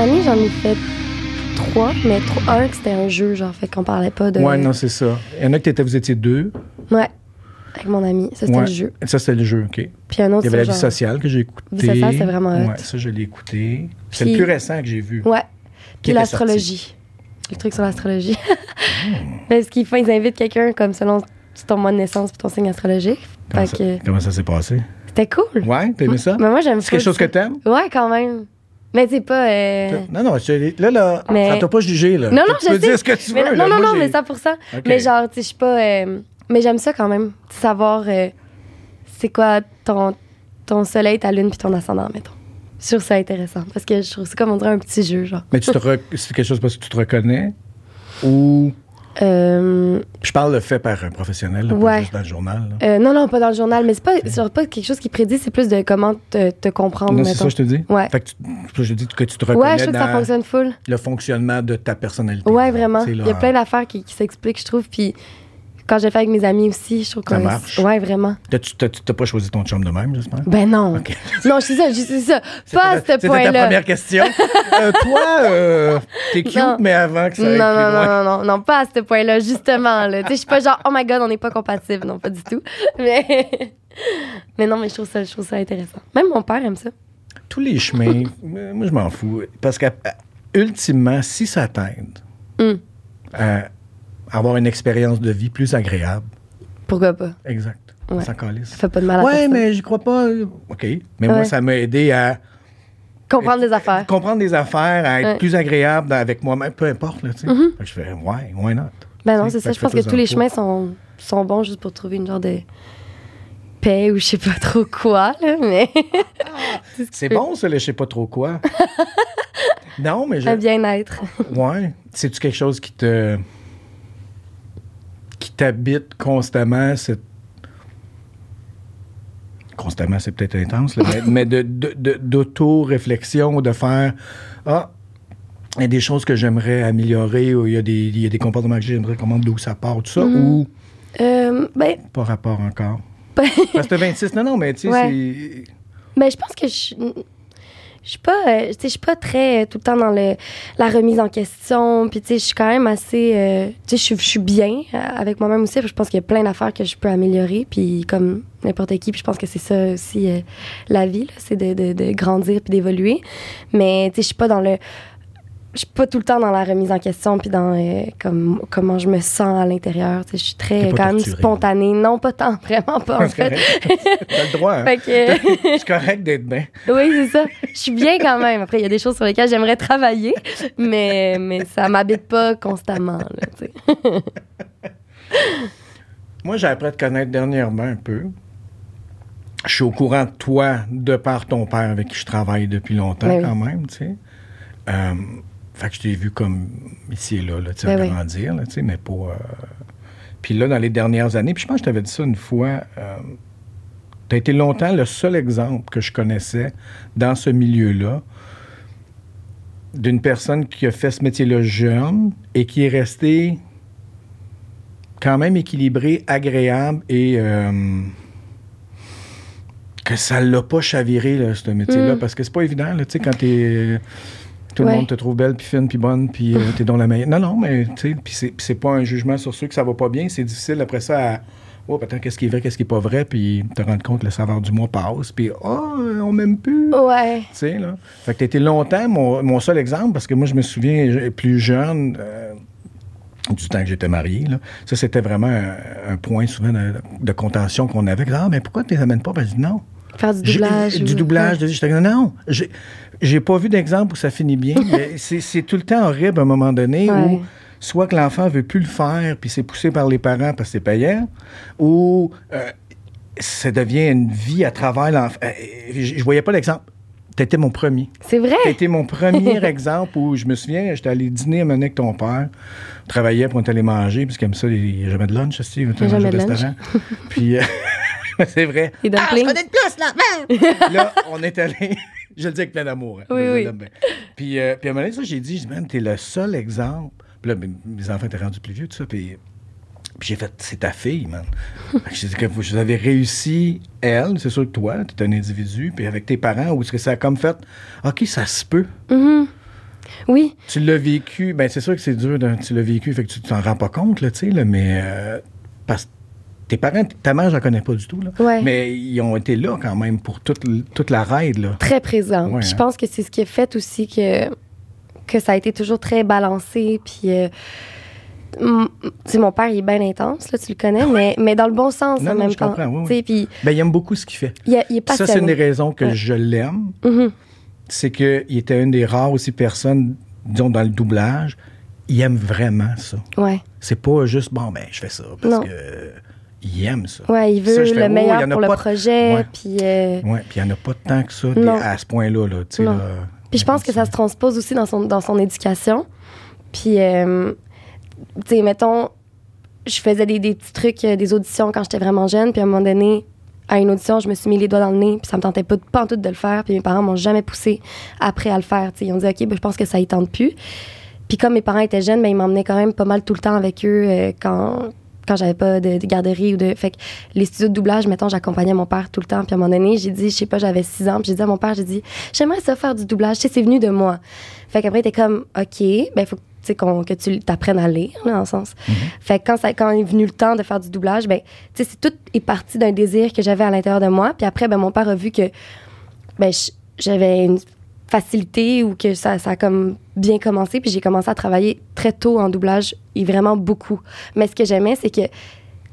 cette année, j'en ai fait trois, mais trois, un, que c'était un jeu, genre, fait qu'on parlait pas de. Ouais, non, c'est ça. Il y en a que t'étais, vous étiez deux. Ouais. Avec mon ami. Ça, c'était Ouais. le jeu. Ça, c'était le jeu, OK. Puis un autre, Il y avait la vie sociale que j'ai écouté. Vie sociale, c'est vraiment hot. Ouais, ça, je l'ai écouté. C'est Puis- le plus récent que j'ai vu. Ouais. Puis l'astrologie. Le truc sur l'astrologie. Hmm. Parce qu'ils font, ils invitent quelqu'un comme selon ton mois de naissance puis ton signe astrologique. Comment, Fait ça, que comment ça s'est passé? c'était cool. Ouais, t'as aimé ça? Mais moi, j'aime C'est quelque chose que ça. t'aimes? Ouais, quand même. Mais tu sais pas. euh, Non, non, là, là, Mais- ça t'a pas jugé, là. Non, non, tu je peux sais. dire ce que tu mais veux, non, là. non, non, mais 100%. OK. Mais genre, tu sais, je suis pas. euh, Mais j'aime ça quand même. Savoir euh, c'est quoi ton, ton soleil, ta lune puis ton ascendant, mettons. Je trouve ça intéressant. Parce que je trouve c'est comme on dirait un petit jeu, genre. Mais tu te re- c'est quelque chose parce que tu te reconnais ou... Euh, Je parle le fait par un professionnel, là, pas juste dans le journal. euh, non, non, pas dans le journal, mais c'est pas, pas quelque chose qui prédit, c'est plus de comment te, te comprendre, non, c'est ça que je te dis? Ouais. Fait que tu- je dis que tu te reconnais Ouais, je trouve que ça fonctionne full. le fonctionnement de ta personnalité. Ouais, vraiment. Il y a plein d'affaires qui, qui s'expliquent, je trouve. Puis quand j'ai fait avec mes amis aussi, je trouve que Ça marche. Ouais, vraiment. T'as-tu t'as- pas choisi ton chum de même, j'espère? Ben non. Non, je suis ça, je suis ça. Pas à ce C'était ta point-là. première question. Euh, toi, euh, t'es cute, Non. mais avant que ça Non, non, non, non, non, non, pas à ce point-là, justement. là. Tu je suis pas genre, oh my god, on n'est pas compatibles. Non, pas du tout. Mais, mais non, mais je trouve, ça, je trouve ça intéressant. Même mon père aime ça. Tous les chemins, moi, je m'en fous. Parce que, euh, ultimement, si ça t'aide à avoir une expérience de vie plus agréable, Pourquoi pas? exact, Ouais. s'en calisse. Ça fait pas de mal à Ouais, mais j'y crois pas. OK. Mais moi, ça m'a aidé à Comprendre des affaires. comprendre des affaires, à être Ouais. plus agréable avec moi-même, peu importe. Là, tu sais. Mhm. Que je fais, ouais, why not? Ben non, c'est ça. Je pense que tous les chemins sont, sont bons juste pour trouver une genre de paix ou je sais pas trop quoi, là, mais C'est bon, ça, le je sais pas trop quoi. non, mais je. un bien-être. Ouais. C'est-tu quelque chose qui te. Qui t'habite constamment, cette. Constamment, c'est peut-être intense, là, mais, mais de, de- de- d'auto-réflexion, de faire Ah, il y a des choses que j'aimerais améliorer, ou il y a des, il y a des comportements que j'aimerais comprendre d'où ça part, tout ça, Mhm. ou Euh, ben, pas rapport encore? Parce que t'as 26, non, non, mais tu sais, Ouais. c'est. ben, je pense que je. Je suis pas, euh, je suis pas très euh, tout le temps dans le, la remise en question. Puis, tu sais, je suis quand même assez. euh, tu sais, je suis- bien euh, avec moi-même aussi. Je pense qu'il y a plein d'affaires que je peux améliorer. Puis, comme n'importe qui, puis je pense que c'est ça aussi euh, la vie, c'est de, de, de grandir puis d'évoluer. Mais, tu sais, je suis pas dans le. Je suis pas tout le temps dans la remise en question puis dans euh, comme, comment je me sens à l'intérieur. Je suis très quand même spontanée. Non, pas tant, vraiment pas en fait. T'as le droit, hein? que, C'est correct d'être bien. oui, c'est ça. Je suis bien quand même. Après, il y a des choses sur lesquelles j'aimerais travailler, mais, mais ça m'habite pas constamment. Là. Moi, j'ai appris à te connaître dernièrement un peu. Je suis au courant de toi, de par ton père avec qui je travaille depuis longtemps Ben oui. quand même, tu sais. Euh, fait que je t'ai vu comme ici et là, là tu sais, Ben oui. grandir, là, tu sais, mais pas... euh, Puis là, dans les dernières années, puis je pense que je t'avais dit ça une fois, tu as été longtemps le seul exemple que je connaissais dans ce milieu-là d'une personne qui a fait ce métier-là jeune et qui est restée quand même équilibré, agréable et euh, que ça l'a pas chaviré, là, ce métier-là. Mm. Parce que c'est pas évident, là, tu sais, quand t'es. Tout le monde te trouve belle, puis fine, puis bonne, puis euh, t'es dans la meilleure. Non, non, mais tu sais, puis c'est, pas un jugement sur ceux que ça va pas bien. C'est difficile après ça à. Oh, attends, qu'est-ce qui est vrai, qu'est-ce qui est pas vrai, puis te rendre compte que le saveur du mois passe, puis oh, on m'aime plus. Ouais. Tu sais, là. Fait que t'as été longtemps mon, mon seul exemple, parce que moi, je me souviens, plus jeune, euh, du temps que j'étais marié, là, ça, c'était vraiment un, un point souvent de, de contention qu'on avait. Ah, mais pourquoi tu les amènes pas? Ben, je dis non. Faire du doublage. Du ou- doublage. Ouais. de- J'étais comme, non, j'ai, pas vu d'exemple où ça finit bien. c'est, tout le temps horrible à un moment donné Ouais. où soit que l'enfant veut plus le faire, puis c'est poussé par les parents parce que c'est payant, ou euh, ça devient une vie à travers l'enfant. Euh, je, je voyais pas l'exemple. T'étais mon premier. C'est vrai? Été mon premier exemple où je me souviens, j'étais allé dîner à mener avec ton père. On travaillait pour on était allé manger, parce aime ça, il n'y a jamais de lunch, aussi, Il y jamais de lunch. restaurant. Puis, euh, c'est vrai. Ah, je connais de plus, là! là, on est allé. Je le dis avec plein d'amour. hein. Oui, Je oui. bien. Puis, euh, puis à un moment donné, ça, j'ai dit, j'ai dit, man, t'es le seul exemple. Puis là, mes- enfants étaient rendus plus vieux, tout ça. Puis, puis j'ai fait, c'est ta fille, man. J'ai dit que vous avez réussi, elle, c'est sûr que toi, tu es un individu, puis avec tes parents, où est-ce que ça a comme fait, OK, ça se peut. Mhm. Oui. Tu l'as vécu, ben c'est sûr que c'est dur, tu l'as vécu, fait que tu t'en rends pas compte, là, tu sais, là, mais euh, parce que tes parents, ta mère, je la connais pas du tout, là, Ouais. mais ils ont été là quand même pour toute, toute la là. Très présent. Ouais, Puis je hein. pense que c'est ce qui a fait aussi que, que ça a été toujours très balancé. Puis, euh, mon père, il est bien intense, là, tu le connais, mais, mais dans le bon sens Non, en non, même je temps. comprends, oui, Ben, il aime beaucoup ce qu'il fait. il, a- il est Ça, c'est une des raisons que Ouais. je l'aime. Mhm. C'est qu'il était une des rares aussi personnes, disons, dans le doublage, il aime vraiment ça. Ouais. C'est pas juste, bon, ben, je fais ça, parce Non. que il aime ça. Ouais, il veut Ça, je fais, le oh, meilleur pour le projet. Ouais. Puis, euh, Ouais, puis il n'y en a pas tant que ça des- à ce point-là, là, là. Puis je pense que ça se transpose aussi dans son, dans son éducation. Puis, euh, tu sais, mettons, je faisais des, des petits trucs, euh, des auditions quand j'étais vraiment jeune. Puis à un moment donné, à une audition, je me suis mis les doigts dans le nez. Puis ça me tentait pas, en tout de le faire. Puis mes parents m'ont jamais poussé après à le faire. Tu sais, ils ont dit, OK, ben, je pense que ça y tente plus. Puis comme mes parents étaient jeunes, ben, ils m'emmenaient quand même pas mal tout le temps avec eux euh, quand, quand j'avais pas de, de garderie ou de. Fait que les studios de doublage, mettons, j'accompagnais mon père tout le temps. Puis à un moment donné, j'ai dit, je sais pas, j'avais 6 ans. Puis j'ai dit à mon père, j'ai dit, j'aimerais ça faire du doublage. Tu sais, c'est venu de moi. Fait qu'après, il était comme, OK, ben, faut que, tu sais, qu'on- que tu t'apprennes à lire, là, dans le sens. Fait que quand, ça, quand est venu le temps de faire du doublage, ben, tu sais, c'est tout est parti d'un désir que j'avais à l'intérieur de moi. Puis après, ben, mon père a vu que, ben, j'avais une facilité ou que ça, a comme bien commencé. Puis j'ai commencé à travailler très tôt en doublage et vraiment beaucoup. Mais ce que j'aimais, c'est que,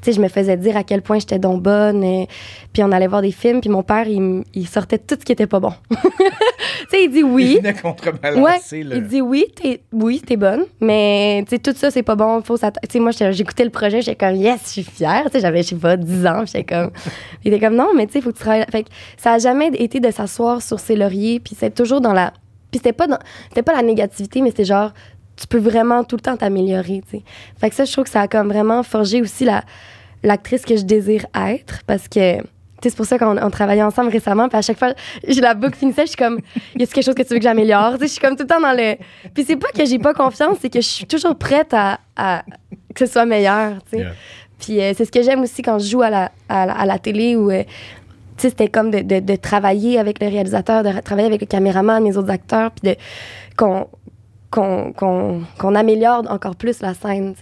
tu sais, je me faisais dire à quel point j'étais donc bonne. euh, puis on allait voir des films, puis mon père, il, il sortait tout ce qui était pas bon. tu sais, il dit Il oui. venait contrebalancer Ouais, le... il dit oui, t'es oui, t'es bonne, mais tu sais tout ça c'est pas bon, faut tu sais moi j'écoutais le projet, j'étais comme yes, je suis fière, tu sais j'avais je sais pas 10 ans, j'étais comme il était comme non, mais tu sais faut que tu travailles. Fait que ça a jamais été de s'asseoir sur ses lauriers, puis c'est toujours dans la puis c'était pas dans c'était pas la négativité, mais c'était genre tu peux vraiment tout le temps t'améliorer, tu sais. Fait que ça je trouve que ça a comme vraiment forgé aussi la l'actrice que je désire être parce que c'est pour ça qu'on on travaillait ensemble récemment. Puis à chaque fois, j'ai la boucle finissait, je suis comme, y a quelque chose que tu veux que j'améliore? Je suis comme tout le temps dans le. Puis c'est pas que j'ai pas confiance, c'est que je suis toujours prête à, à- que ce soit meilleur. Yeah. Puis euh, c'est ce que j'aime aussi quand je joue à la, à la, à la télé où, euh, c'était comme de, de- de travailler avec le réalisateur, de ra- travailler avec le caméraman, les autres acteurs, puis de qu'on qu'on améliore encore plus la scène,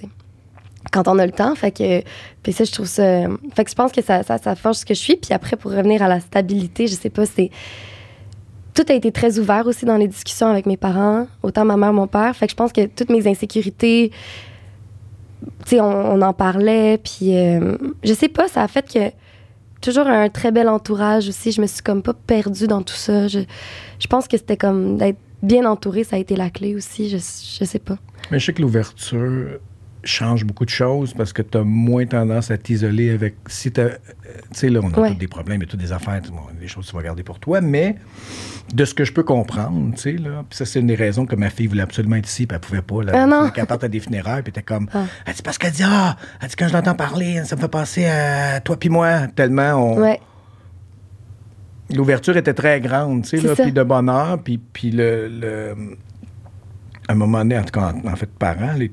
quand on a le temps. Fait que, puis ça, je trouve ça. Fait que je pense que ça, ça, ça forge ce que je suis. Puis après, pour revenir à la stabilité, je sais pas, c'est. Tout a été très ouvert aussi dans les discussions avec mes parents, autant ma mère, mon père. Fait que je pense que toutes mes insécurités, tu sais, on, on en parlait. Puis euh, je sais pas, ça a fait que. Toujours un très bel entourage aussi. Je me suis comme pas perdue dans tout ça. Je, je pense que c'était comme d'être bien entourée, ça a été la clé aussi. Je, je sais pas. Mais je sais que l'ouverture change beaucoup de choses parce que tu as moins tendance à t'isoler avec. Si t'as- euh, Tu sais, là, on a Ouais. tous des problèmes et toutes des affaires, bon, des choses que tu vas garder pour toi, mais de ce que je peux comprendre, tu sais, là, puis ça, c'est une des raisons que ma fille voulait absolument être ici, puis elle pouvait pas. Là, Ah non. Qu'elle parte à des funérailles, puis t'es comme. Ah. Elle dit parce qu'elle dit, ah, elle dit, quand je l'entends parler, ça me fait penser à toi puis moi, tellement on. Ouais. L'ouverture était très grande, tu sais, là, puis de bonheur, puis, puis le, le- À un moment donné, en tout cas, en, en fait, parent, les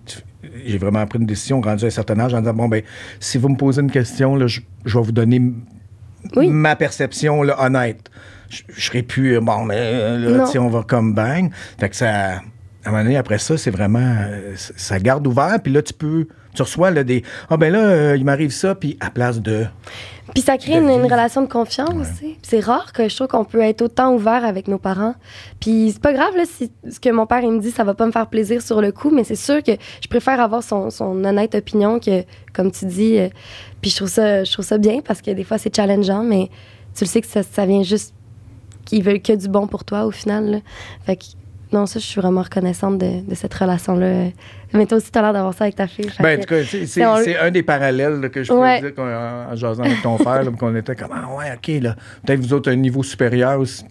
j'ai vraiment pris une décision rendue à un certain âge en disant, bon, ben, si vous me posez une question, là, je, je vais vous donner Oui. ma perception là, honnête. Je, je serai plus, euh, bon, mais euh, là, on va comme bang. Fait que ça... À un moment donné, après ça, c'est vraiment... euh, ça garde ouvert, puis là, tu peux... Tu reçois là, des... Ah, ben là, euh, il m'arrive ça, puis à place de... Puis ça crée une, relation de confiance aussi. Puis C'est rare que je trouve qu'on peut être autant ouvert avec nos parents. Puis c'est pas grave là, si ce que mon père il me dit, ça va pas me faire plaisir sur le coup, mais c'est sûr que je préfère avoir son, son honnête opinion que, comme tu dis. euh, puis je trouve ça, je trouve ça bien parce que des fois c'est challengeant, mais tu le sais que ça, ça vient juste qu'ils veulent que du bon pour toi au final. là. Fait que non, ça je suis vraiment reconnaissante de, de cette relation là. Mais toi aussi t'as l'air d'avoir ça avec ta fille. Ben, en tout cas, c'est- c'est on- c'est un des parallèles là, que je peux Ouais. dire qu'en- en, en jasant avec ton père, là, qu'on était comme, ah ouais, OK, là, peut-être vous autres, un niveau supérieur, aussi.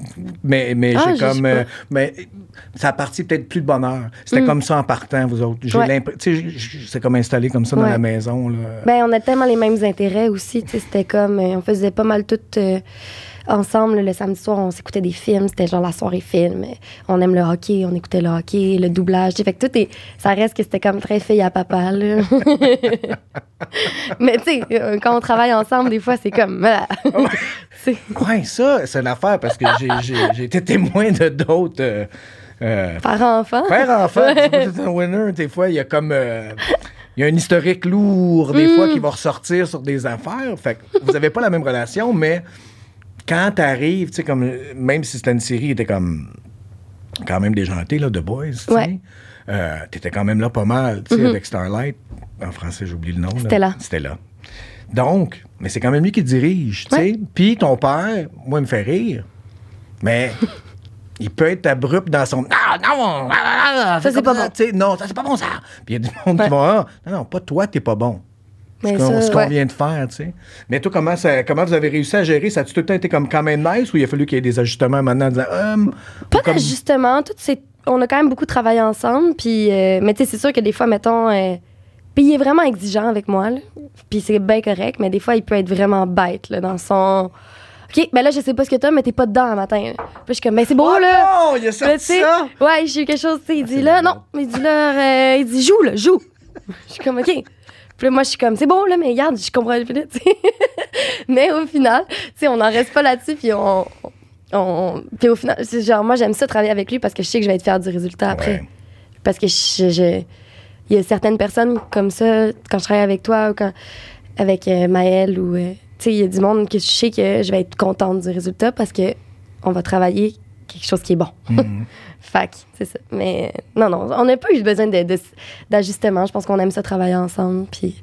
mais, mais Ah, j'ai comme, euh, mais ça a parti peut-être plus de bonheur. C'était Mm. comme ça en partant, vous autres. J'ai Ouais. l'impression, c'est comme installé comme ça dans la maison, là. Ben, on a tellement les mêmes intérêts aussi. C'était comme. euh, on faisait pas mal tout euh, ensemble. Le samedi soir, on s'écoutait des films. C'était genre la soirée film. On aime le hockey, on écoutait le hockey, le doublage. Fait que tout est. Ça reste que c'était comme très fille à papa, là. Mais tu sais, euh, quand on travaille ensemble, des fois, c'est comme. ah. C'est- Ouais, ça, c'est l'affaire parce que j'ai- été témoin de d'autres. euh, Euh, Père-enfant. Père-enfant, c'est pas tout un winner. Des fois, il y a comme. euh, il y a un historique lourd, des fois, qui va ressortir sur des affaires. Fait que vous avez pas la même relation, mais quand t'arrives, tu sais, comme. Même si c'était une série, était comme. Quand même déjanté, là, de Boys, tu. Ouais. Euh, T'étais quand même là pas mal, tu sais, avec Starlight. En français, j'oublie le nom. C'était là. C'était là. Donc, mais c'est quand même lui qui dirige, tu sais. Puis ton père, moi, il me fait rire. Mais il peut être abrupt dans son. Ah, non! ah, Ça, c'est pas bon. Non, ça, c'est pas bon, ça. Puis il y a du monde qui va. Ah, non, non, pas toi, t'es pas bon. Mais ce qu'on ça, ce qu'on ouais. vient de faire, tu sais. Mais toi, comment, ça, comment vous avez réussi à gérer? Ça a tout le temps été comme quand même nice ou il a fallu qu'il y ait des ajustements maintenant en disant. Hum, Pas comme- d'ajustement. Tout c'est on a quand même beaucoup travaillé ensemble. Puis, euh, mais tu sais, c'est sûr que des fois, mettons. euh, puis il est vraiment exigeant avec moi. là. Puis c'est bien correct. Mais des fois, il peut être vraiment bête là, dans son. OK, ben là, je sais pas ce que t'as, mais t'es pas dedans un matin. là. Puis je suis comme, ben c'est beau, Oh là. non, il a Là, sorti sais, ça! Ouais, j'ai eu quelque chose, tu sais. Il dit c'est là, non. Mais il dit là, euh, il dit joue, là, joue. Je suis comme, OK. Puis là, moi, je suis comme, c'est beau, là, mais regarde, je comprends le sais. mais au final, tu sais, on n'en reste pas là-dessus, puis on. on- puis au final, genre, moi, j'aime ça travailler avec lui parce que je sais que je vais être fière du résultat après. Parce que je. je- il y a certaines personnes comme ça, quand je travaille avec toi ou quand. avec euh, Maëlle ou. euh, tu sais, il y a du monde que je sais que je vais être contente du résultat parce que on va travailler quelque chose qui est bon. Mhm. Que, c'est ça. Mais non, non, on n'a pas eu besoin de- de- d'ajustement. Je pense qu'on aime ça travailler ensemble. Puis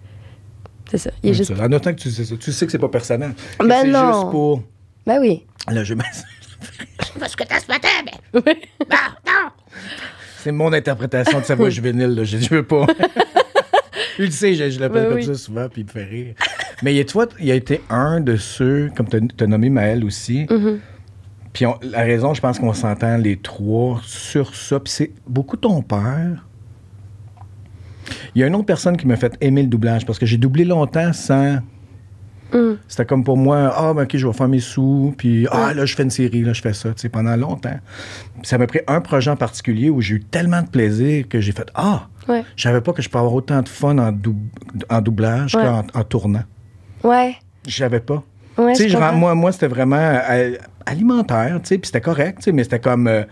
c'est ça. Il est juste. Ça, En autant que tu sais ça, tu sais que c'est pas personnel. Ben c'est non. juste pour. Ben oui. Là, je Parce que t'as ce matin, mais. Non! C'est mon interprétation de sa voix juvénile. Là. Je, je veux pas. il le sait, je, je l'appelle Ben comme oui. ça souvent, puis il me fait rire. Mais toi, il a été un de ceux, comme tu as nommé Maëlle aussi. Mm-hmm. Puis on- la raison, je pense qu'on s'entend les trois sur ça. Puis c'est beaucoup ton père. Il y a une autre personne qui m'a fait aimer le doublage parce que j'ai doublé longtemps sans. Mm. C'était comme pour moi, ah, ben, OK, je vais faire mes sous, puis ah, là, je fais une série, là, je fais ça, tu sais, pendant longtemps. Ça m'a pris un projet en particulier où j'ai eu tellement de plaisir que j'ai fait, ah, Ouais. je savais pas que je peux avoir autant de fun en, dou- en doublage Ouais. qu'en en tournant. Ouais. Je savais pas. Ouais, tu sais, moi, moi c'était vraiment euh, alimentaire, tu sais, puis c'était correct, tu sais, mais c'était comme, euh,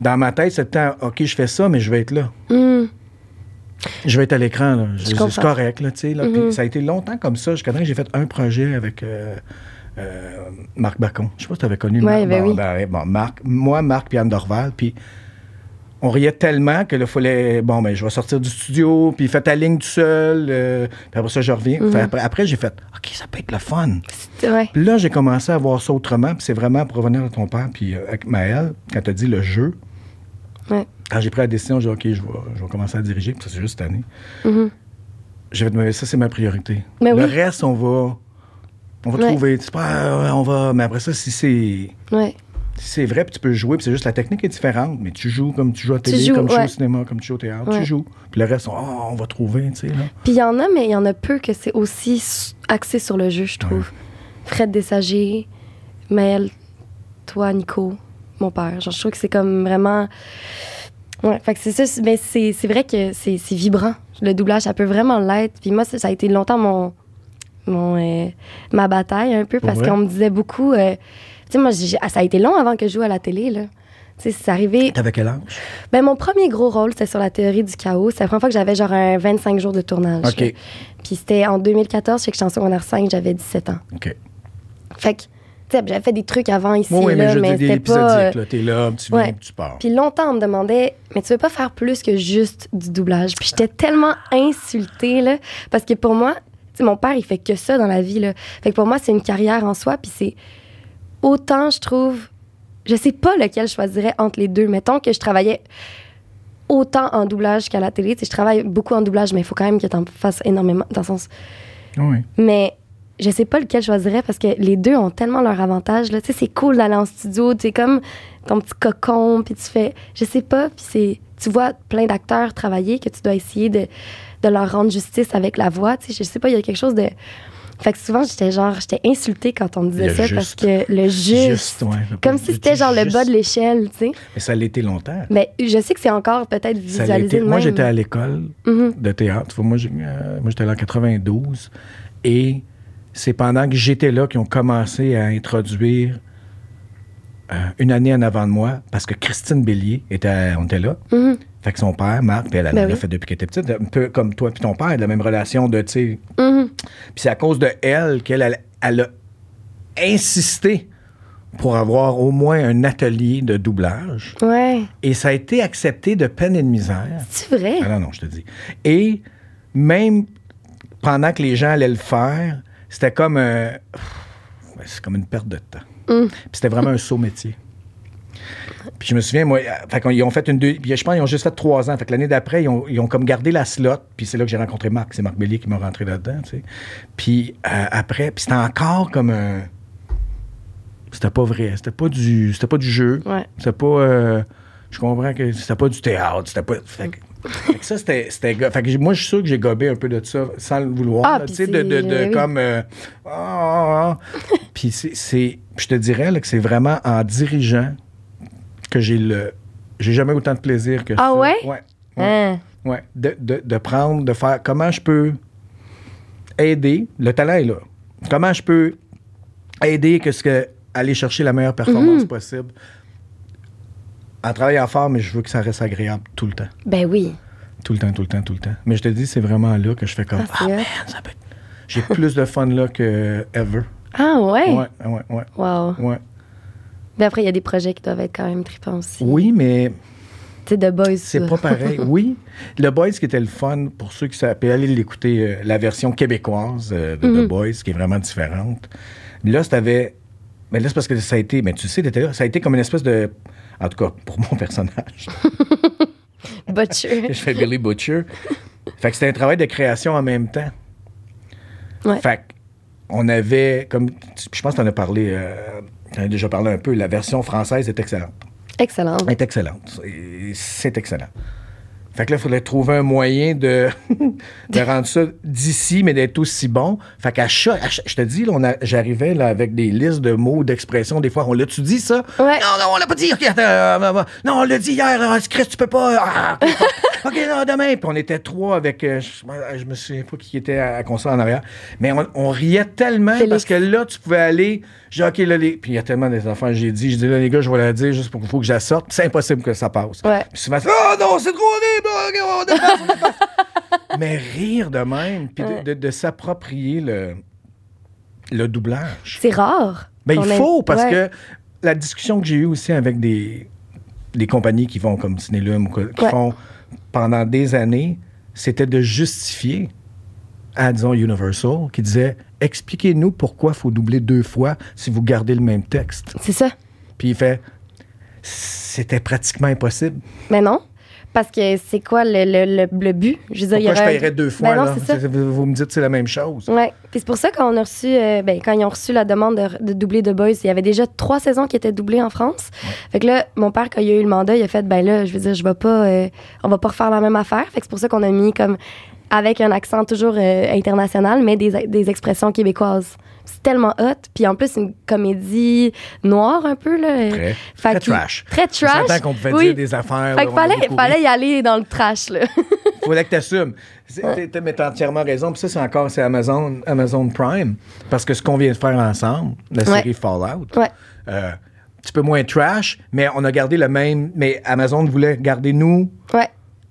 dans ma tête, c'était, OK, je fais ça, mais je vais être là. Mm. Je vais être à l'écran, C'est correct, là, tu sais. là. Mhm. ça a été longtemps comme ça, jusqu'à temps que j'ai fait un projet avec euh, euh, Marc Bacon. Je sais pas si tu avais connu Ouais, Marc. ben oui. ben, bon, Marc, moi, Marc, puis Anne Dorval, puis on riait tellement que là, fallait, bon, ben, je vais sortir du studio, puis fais ta ligne tout seul, euh, puis après ça, je reviens. Mhm. Après, après, j'ai fait, OK, ça peut être le fun. Ouais. Puis là, j'ai commencé à voir ça autrement, puis c'est vraiment pour revenir à ton père, puis euh, avec Maëlle, quand tu as dit le jeu, Ouais. quand j'ai pris la décision, j'ai dit, OK, je vais, je vais commencer à diriger, puis ça, c'est juste cette année. Mhm. J'ai fait, mais ça, c'est ma priorité. Mais le oui. reste, on va, on va Ouais. trouver. Pas, on va, mais après ça, si c'est, c'est vrai, puis tu peux jouer, puis c'est juste la technique est différente, mais tu joues comme tu joues à télé, joues, comme tu joues au cinéma, comme tu joues au théâtre, Ouais. tu joues. Puis le reste, on, oh, on va trouver, tu sais, là. Puis il y en a, mais il y en a peu que c'est aussi axé sur le jeu, je trouve. Fred Dessager, Maël, toi, Nico, mon père. Genre, je trouve que c'est comme vraiment. Ouais, fait que c'est ça. Mais c'est c'est vrai que c'est c'est vibrant. Le doublage, ça peut vraiment l'être. Puis moi, ça, ça a été longtemps mon. mon euh, ma bataille, un peu, parce qu'on me disait beaucoup. euh, sais, moi, j'ai- ça a été long avant que je joue à la télé, là. Tu sais, c'est arrivé. T'avais quel âge? Ben, mon premier gros rôle, c'était sur la théorie du chaos. C'était la première fois que j'avais genre un 25 jours de tournage. OK. là. Puis c'était en 2014, fait que j'étais en secondaire 5, j'avais 17 ans. OK. Fait que, tu sais, j'avais fait des trucs avant ici Oui, mais là, mais des c'était pas... euh, là. T'es là, tu viens, ouais. tu pars. Puis longtemps, on me demandait, mais tu veux pas faire plus que juste du doublage? Puis j'étais tellement insultée, là, parce que pour moi, tu sais, mon père, il fait que ça dans la vie, là. Fait que pour moi, c'est une carrière en soi, puis c'est autant, je trouve, je sais pas lequel je choisirais entre les deux. Mettons que je travaillais autant en doublage qu'à la télé. Tu sais, je travaille beaucoup en doublage, mais il faut quand même que tu en fasses énormément, dans le sens... Oui. Mais je sais pas lequel je choisirais parce que les deux ont tellement leur avantage. Là. Tu sais, c'est cool d'aller en studio, tu sais, comme ton petit cocon, puis tu fais. Je sais pas, puis c'est. Tu vois plein d'acteurs travailler que tu dois essayer de, de leur rendre justice avec la voix. Tu sais, je sais pas, il y a quelque chose de. Fait que souvent, j'étais genre, j'étais insultée quand on me disait Le ça juste. parce que le juste. Juste, ouais. Comme si c'était genre le bas de l'échelle, tu sais. Mais ça l'était longtemps. Mais je sais que c'est encore peut-être visualisé Moi, j'étais à l'école Mhm. de théâtre. Moi, euh, moi, j'étais là en 92. Et c'est pendant que j'étais là qu'ils ont commencé à introduire euh, une année en avant de moi parce que Christine Bélier était, on était là. Fait que son père, Marc, puis elle, elle Ben l'a oui. fait depuis qu'elle était petite, un peu comme toi puis ton père, la même relation de, tu sais. Mhm. Puis c'est à cause de elle qu'elle elle, elle a insisté pour avoir au moins un atelier de doublage. Ouais. Et ça a été accepté de peine et de misère. C'est vrai? Ah non, non, je te dis. Et même pendant que les gens allaient le faire, c'était comme un... C'est comme une perte de temps. Mm. Puis c'était vraiment un saut métier. Puis je me souviens, moi, fait qu'ils ont fait une deux. Puis je pense qu'ils ont juste fait trois ans. Fait que l'année d'après, ils ont, ils ont comme gardé la slot. Puis c'est là que j'ai rencontré Marc. C'est Marc Bellier qui m'a rentré là-dedans, tu sais. Puis euh, après, puis c'était encore comme un. C'était pas vrai. C'était pas du. C'était pas du jeu. Ouais. C'était pas. euh, je comprends que c'était pas du théâtre. C'était pas. Fait que, fait que ça, c'était. Fait que moi, je suis sûr que j'ai gobé un peu de ça sans le vouloir. Ah, tu sais, de, de, de c'est- oui. comme. euh, ah, ah, ah. puis c'est- c'est. Je te dirais là, que c'est vraiment en dirigeant que j'ai le. J'ai jamais autant de plaisir que Ah ça. ouais? Ouais. ouais. Hein? Ouais, de, de- de prendre, de faire comment je peux aider, le talent est là. Comment je peux aider que ce que aller chercher la meilleure performance Mhm. possible en travaillant fort, mais je veux que ça reste agréable tout le temps. Ben oui. Tout le temps, tout le temps, tout le temps. Mais je te dis, c'est vraiment là que je fais comme Ah, Ah, man, ça peut être- J'ai plus de fun là que ever. Ah ouais? Ouais, ouais, ouais. Wow. ouais. Ben après, il y a des projets qui doivent être quand même trippants aussi. Oui, mais Tu sais, The Boys. C'est pas pareil. Oui. Le Boys, qui était le fun, pour ceux qui s'appellent, aller l'écouter, euh, la version québécoise euh, de Mhm. The Boys, qui est vraiment différente. Mais là, c'était. Mais là, c'est parce que ça a été. Mais tu sais, là, ça a été comme une espèce de. En tout cas, pour mon personnage. Butcher. je fais Billy Butcher. Fait que c'était un travail de création en même temps. Ouais. Fait que on avait. comme Je pense que t'en as parlé. Euh, t'en as déjà parlé un peu. La version française est excellente. Excellent. est excellente. C'est excellent. Fait que là, il faudrait trouver un moyen de, de rendre ça d'ici, mais d'être aussi bon. Fait qu'à chaque. je te dis, j'arrivais là, avec des listes de mots, d'expressions. Des fois, on l'a-tu dit, ça? Ouais. Non, non, on l'a pas dit. Ok, attends, euh, euh, euh, non, on l'a dit hier. euh, Chris, tu peux pas. ah, ok, non, demain. Puis on était trois avec. euh, je, je me souviens pas qui était à, à console en arrière. Mais on, on riait tellement Félix. parce que là, tu pouvais aller. J'ai dit, OK, là, les... Puis il y a tellement des enfants, j'ai dit, je dis, là, les gars, je vais la dire juste pour qu'il faut que je la sorte. C'est impossible que ça passe. Ouais. Puis souvent, oh non, c'est trop horrible. OK, on dépasse, on dépasse. Mais rire de même, puis de- Ouais. de, de s'approprier le, le doublage. C'est rare. Ben, il faut, parce Ouais. que la discussion que j'ai eue aussi avec des, des compagnies qui vont comme Cinélum, ou quoi, qui Ouais. font pendant des années, c'était de justifier à, disons, Universal, qui disait expliquez-nous pourquoi il faut doubler deux fois si vous gardez le même texte. C'est ça. Puis il fait c'était pratiquement impossible. Mais non. Parce que c'est quoi le, le, le, le but? Je veux dire, il y Pourquoi je aurait- paierais deux fois? Ben non, là? Vous me dites que c'est la même chose. Ouais. Puis c'est pour ça qu'on a reçu, euh, ben, quand ils ont reçu la demande de, de doubler The Boys, il y avait déjà trois saisons qui étaient doublées en France. Fait que là, mon père, quand il a eu le mandat, il a fait, ben là, je veux dire, je vais pas, euh, on va pas refaire la même affaire. Fait que c'est pour ça qu'on a mis comme, avec un accent toujours euh, international, mais des, des expressions québécoises. C'est tellement hot. Puis en plus, c'est une comédie noire un peu, là. Très, Fait très trash. Très Ça trash. qu'on pouvait Oui. dire des affaires. Fait qu'il fallait, y aller dans le trash, là. fallait que tu assumes. Tu as entièrement raison. Puis ça, c'est encore c'est Amazon, Amazon Prime. Parce que ce qu'on vient de faire ensemble, la Ouais. série Fallout, Ouais. euh, un petit peu moins trash, mais on a gardé le même. Mais Amazon voulait garder nous. Ouais.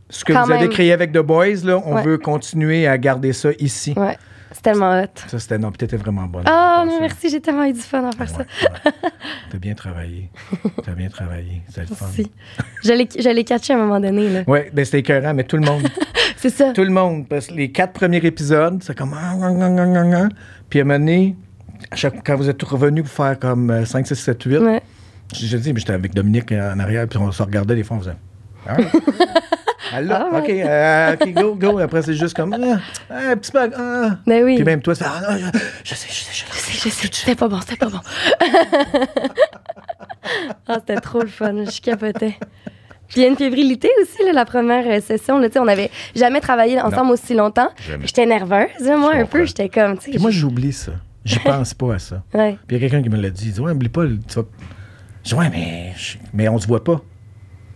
Ce que Quand vous avez même. créé avec The Boys, là, on Ouais. veut continuer à garder ça ici. Ouais. C'est tellement hot. Ça, c'était. Non, t'étais vraiment bonne. Ah, mais merci, j'ai tellement eu du fun à faire ça. Ouais, ouais. T'as bien travaillé. T'as bien travaillé. C'est le fun. Merci. Je l'ai- catché à un moment donné, là. Oui, ben c'était écœurant, mais tout le monde. C'est ça. tout le monde. Parce que les quatre premiers épisodes, c'est comme. ah, ah, ah. Puis à un moment donné, à chaque, quand vous êtes revenus pour faire comme euh, 5, 6, 7, 8, Ouais. dis, mais j'étais avec Dominique en arrière, puis on se regardait des fois, on faisait. Ah, ah, euh, OK, go, go. Après, c'est juste comme. Ah, un petit peu. Ah. Ben oui. Puis même toi, tu fais. Ah, non, je, je sais, je sais, je sais. Je sais, je sais, c'était pas bon, c'était pas bon. ah, c'était trop le fun, je capotais. Puis il y a une fébrilité aussi, là, la première euh, session. Là, on n'avait jamais travaillé ensemble aussi longtemps. J'étais nerveuse, moi, Je un peu. J'étais comme. Puis moi, j'oublie ça. J'y pense pas à ça. Ouais. Puis il y a quelqu'un qui me l'a dit. Il dit, ouais, oublie pas, tu vas. Je dis, ouais, mais, mais on se voit pas.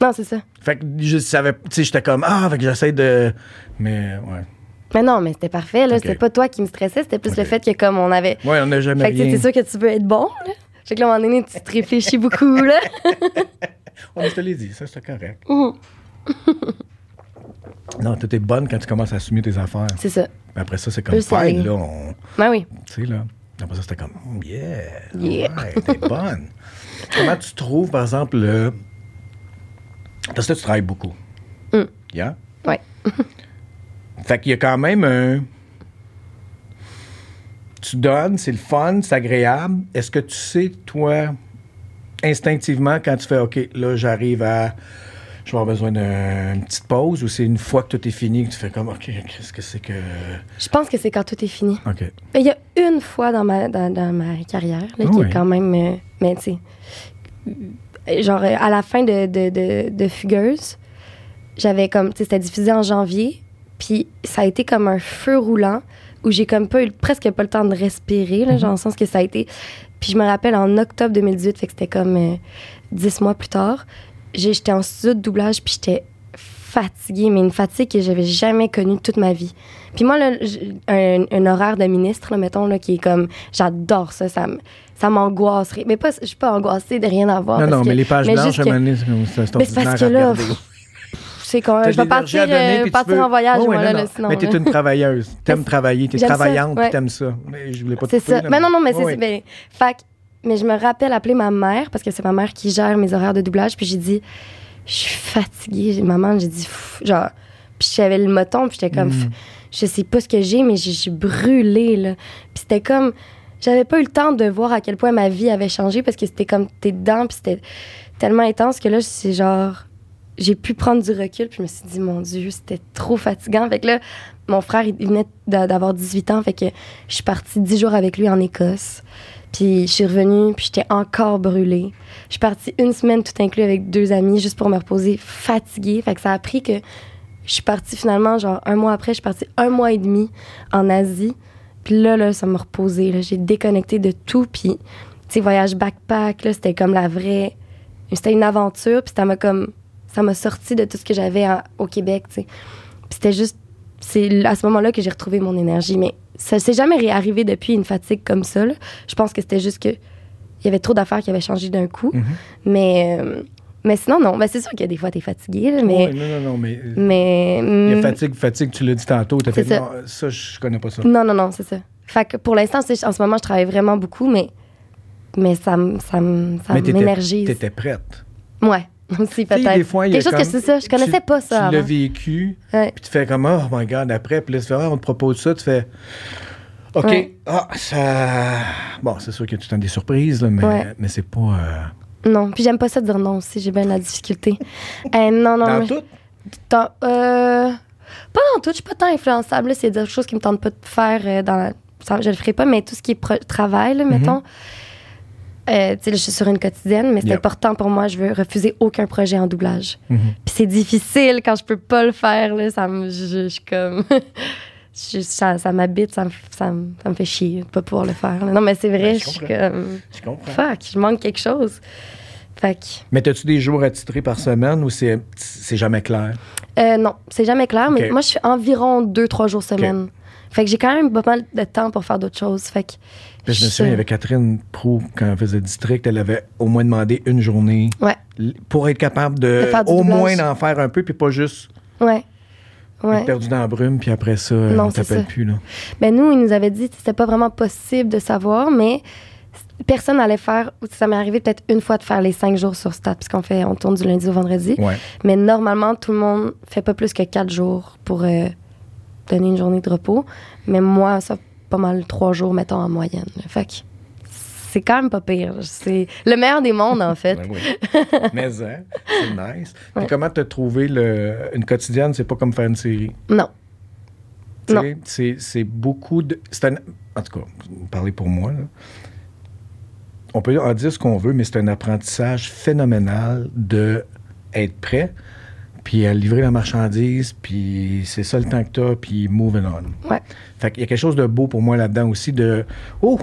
Non, c'est ça. Fait que je savais, tu sais, j'étais comme, ah, fait que j'essaie de. Mais, ouais. Mais non, mais c'était parfait, là. C'était pas toi qui me stressais, c'était plus le fait que, comme on avait. Ouais, on n'a jamais Fait que c'est sûr que tu veux être bon, là. Fait que là, à un moment donné, tu te réfléchis beaucoup, là. On je te l'ai dit, ça, c'est correct. Mhm. non, tu es bonne quand tu commences à assumer tes affaires. C'est ça. Après ça, c'est comme fine, là. On, Ben oui. tu sais, là. Après ça, c'était comme, mm, yeah, Yeah. ouais, t'es bonne. Comment tu trouves, par exemple, le. Parce que là, tu travailles beaucoup. Mm. Yeah? Ouais. Fait qu'il y a quand même un. Tu donnes, c'est le fun, c'est agréable. Est-ce que tu sais, toi, instinctivement, quand tu fais OK, là, j'arrive à. Je vais avoir besoin d'une petite pause ou c'est une fois que tout est fini que tu fais comme OK, qu'est-ce que c'est que. Je pense que c'est quand tout est fini. OK. Il y a une fois dans ma, dans, dans ma carrière, là, Ah qui est quand même. euh, mais tu sais. Euh, Genre, euh, à la fin de, de, de, de Fugueuse, j'avais comme. Tu sais, c'était diffusé en janvier. Puis ça a été comme un feu roulant où j'ai comme pas eu presque pas le temps de respirer, là, Mhm. genre, dans le sens que ça a été. Puis je me rappelle en octobre 2018, fait que c'était comme euh, dix mois plus tard, j'étais en studio de doublage, puis j'étais fatiguée, mais une fatigue que j'avais jamais connue toute ma vie. Puis moi, là, un, un horaire de ministre, là, mettons, là, qui est comme. J'adore ça, ça, ça m'angoisserait. Mais pas, je suis pas angoissée de rien avoir. Non, parce non, que- mais les pages mais blanches, que- c'est Mais parce que là. C'est quand je vais partir, donner, euh, tu partir veux- en voyage, Oh, moi, ouais, là, non, là, non. sinon. Mais t'es une travailleuse. T'aimes travailler. T'es travaillante, puis ouais. t'aimes ça. Mais je voulais pas te C'est couper, ça. là, Mais non, non, mais c'est. Ouais. ben, mais je me rappelle appeler ma mère, parce que c'est ma mère qui gère mes horaires de doublage, puis j'ai dit, je suis fatiguée. J'ai- Maman, j'ai dit, Pff, genre. Puis j'avais le moton, puis j'étais comme, Mm. Pff, je sais pas ce que j'ai, mais j'ai- je suis brûlée, là. Puis c'était comme. J'avais pas eu le temps de voir à quel point ma vie avait changé, parce que c'était comme, t'es dedans, puis c'était tellement intense que là, c'est genre. J'ai pu prendre du recul, puis je me suis dit, mon Dieu, c'était trop fatigant. Fait que là, mon frère, il venait d'a- d'avoir 18 ans, fait que je suis partie 10 jours avec lui en Écosse. Puis je suis revenue, puis j'étais encore brûlée. Je suis partie une semaine tout inclus avec deux amis, juste pour me reposer fatiguée. Fait que ça a pris que je suis partie finalement, genre un mois après, je suis partie un mois et demi en Asie. Puis là, là, ça m'a reposé. là. J'ai déconnecté de tout. Puis, tu sais, voyage backpack, là, c'était comme la vraie. C'était une aventure. Puis ça m'a comme. Ça m'a sorti de tout ce que j'avais au Québec. Puis c'était juste. C'est à ce moment-là que j'ai retrouvé mon énergie. Mais ça s'est jamais réarrivé depuis une fatigue comme ça. là. Je pense que c'était juste que. Il y avait trop d'affaires qui avaient changé d'un coup. Mhm. Mais. euh, mais sinon, non. Ben, c'est sûr que des fois, t'es fatigué, là, mais. Ouais, non, non, non, mais. Mais. Il y a mm, fatigue, fatigue, tu l'as dit tantôt. Fait, ça. non, ça, je connais pas ça. Non, non, non, c'est ça. Fait que pour l'instant, en ce moment, je travaille vraiment beaucoup, mais, mais ça, ça, ça t'étais- m'énergise. T'étais prête. Ouais, aussi peut-être. des fois, il y a Quelque chose que c'est ça. Je connaissais tu- pas ça. Tu l'as vécu, Ouais. puis tu fais comme, oh my God, après, puis là, fais, Ah, on te propose ça, tu fais, OK, Ouais. ah, ça. Bon, c'est sûr qu'il y a tout le temps des surprises, là, mais, Ouais. mais c'est pas. euh, Non, puis j'aime pas ça dire non aussi. J'ai bien de la difficulté. Euh, non, non. Dans mais- tout? dans- euh, pas dans tout. Je suis pas tant influençable. là. C'est des choses qui me tentent pas de faire. euh, dans la- ça, je le ferai pas, mais tout ce qui est pro- travail, là, mettons. Euh, je suis sur une quotidienne, mais c'est Yep. important pour moi. Je veux refuser aucun projet en doublage. Mhm. Puis c'est difficile quand je peux pas le faire. Là, ça me, suis comme. je- ça ça m'habite, ça me, ça, me, ça me fait chier de pas pouvoir le faire. là. Non, mais c'est vrai, Ben, je je suis comme. Je comprends. Fuck, je manque quelque chose. Fait que. Mais as-tu des jours attitrés par semaine ou c'est c'est jamais clair? Euh, non, c'est jamais clair, mais moi, je fais environ deux, trois jours semaine. Fait que j'ai quand même pas mal de temps pour faire d'autres choses. Fait que. Je me souviens, il y avait Catherine Prou, quand elle faisait district, elle avait au moins demandé une journée Ouais, pour être capable de, De faire au doublage. moins d'en faire un peu, puis pas juste ouais. Ouais. perdu dans la brume, puis après ça, Non, on t'appelle plus. Là. Ben nous, il nous avait dit que c'était pas vraiment possible de savoir, mais personne n'allait faire. Ça m'est arrivé peut-être une fois de faire les cinq jours sur Stat, puisqu'on fait, on tourne du lundi au vendredi. Ouais. Mais normalement, tout le monde fait pas plus que quatre jours pour euh, donner une journée de repos. Mais moi, ça pas mal trois jours, mettons, en moyenne. Fait que c'est quand même pas pire. C'est le meilleur des mondes, en fait. Ben oui. Mais hein, c'est nice. Puis Ouais. comment t'as trouvé le, une quotidienne, c'est pas comme faire une série? Non. Tu Non. sais, C'est, beaucoup de. Un, en tout cas, parler pour moi. là. On peut en dire ce qu'on veut, mais c'est un apprentissage phénoménal de être prêt, puis à livrer la marchandise, puis c'est ça le temps que t'as, puis moving on. Ouais. Fait qu'il y a quelque chose de beau pour moi là-dedans aussi de Oh!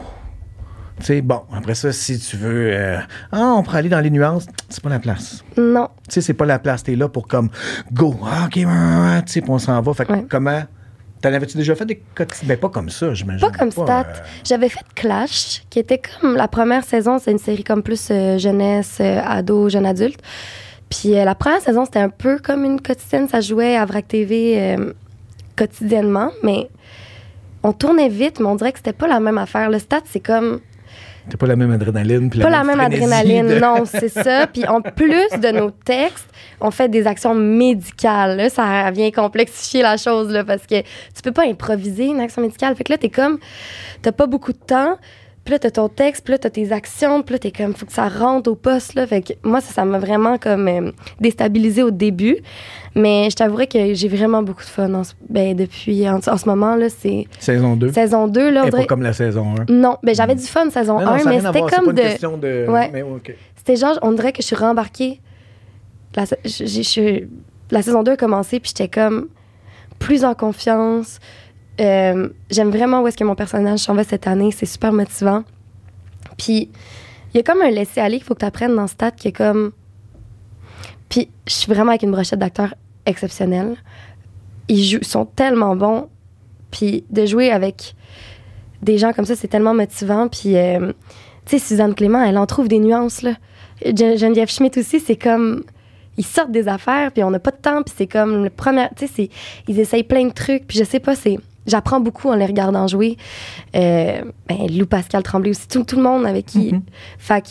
Tu sais, bon, après ça, si tu veux. euh, ah, on pourrait aller dans les nuances, c'est pas la place. Non. Tu sais, c'est pas la place. T'es là pour comme go, ah, ok, ah, tu sais, on s'en va. Fait que Ouais. comment T'en avais-tu déjà fait des quotidiens? Ben, pas comme ça, j'imagine. Pas comme stat. euh, J'avais fait Clash, qui était comme la première saison, c'est une série comme plus euh, jeunesse, euh, ado, jeune adulte. Puis la première saison, c'était un peu comme une quotidienne, ça jouait à Vrac TV quotidiennement, mais on tournait vite, mais on dirait que c'était pas la même affaire. Le stat, c'est comme T'as pas la même adrénaline. puis pas la même frénésie adrénaline, de- non, c'est ça. Puis en plus de nos textes, on fait des actions médicales. Là, ça vient complexifier la chose là, parce que tu peux pas improviser une action médicale. Fait que là, t'es comme, t'as pas beaucoup de temps. Puis là, t'as ton texte, puis là, t'as tes actions, puis là, t'es comme, faut que ça rentre au poste, là. Fait que moi, ça, ça m'a vraiment comme euh, déstabilisé au début. Mais je t'avouerais que j'ai vraiment beaucoup de fun en ce- ben, depuis, en, en ce moment, là, c'est Saison 2. saison 2, là, Et pas comme la saison 1. Non, ben j'avais du fun saison Non, non, 1, ça a mais c'était comme une de... de. Ouais. Mais. C'était genre, on dirait que je suis rembarquée. La, la saison 2 a commencé, puis j'étais comme plus en confiance. Euh, J'aime vraiment où est-ce que mon personnage s'en va cette année. C'est super motivant. Puis, il y a comme un laisser-aller qu'il faut que tu apprennes dans Stat qui est comme. Puis, je suis vraiment avec une brochette d'acteurs exceptionnels. Ils jouent, sont tellement bons. Puis, de jouer avec des gens comme ça, c'est tellement motivant. Puis, euh, tu sais, Suzanne Clément, elle en trouve des nuances, là. Gen- Geneviève Schmidt aussi, c'est comme. Ils sortent des affaires, puis on n'a pas de temps, puis c'est comme le premier. Tu sais, ils essayent plein de trucs, puis je sais pas, c'est. J'apprends beaucoup en les regardant jouer. Euh, ben, Lou Pascal Tremblay aussi, tout, tout le monde avec qui. Fait que,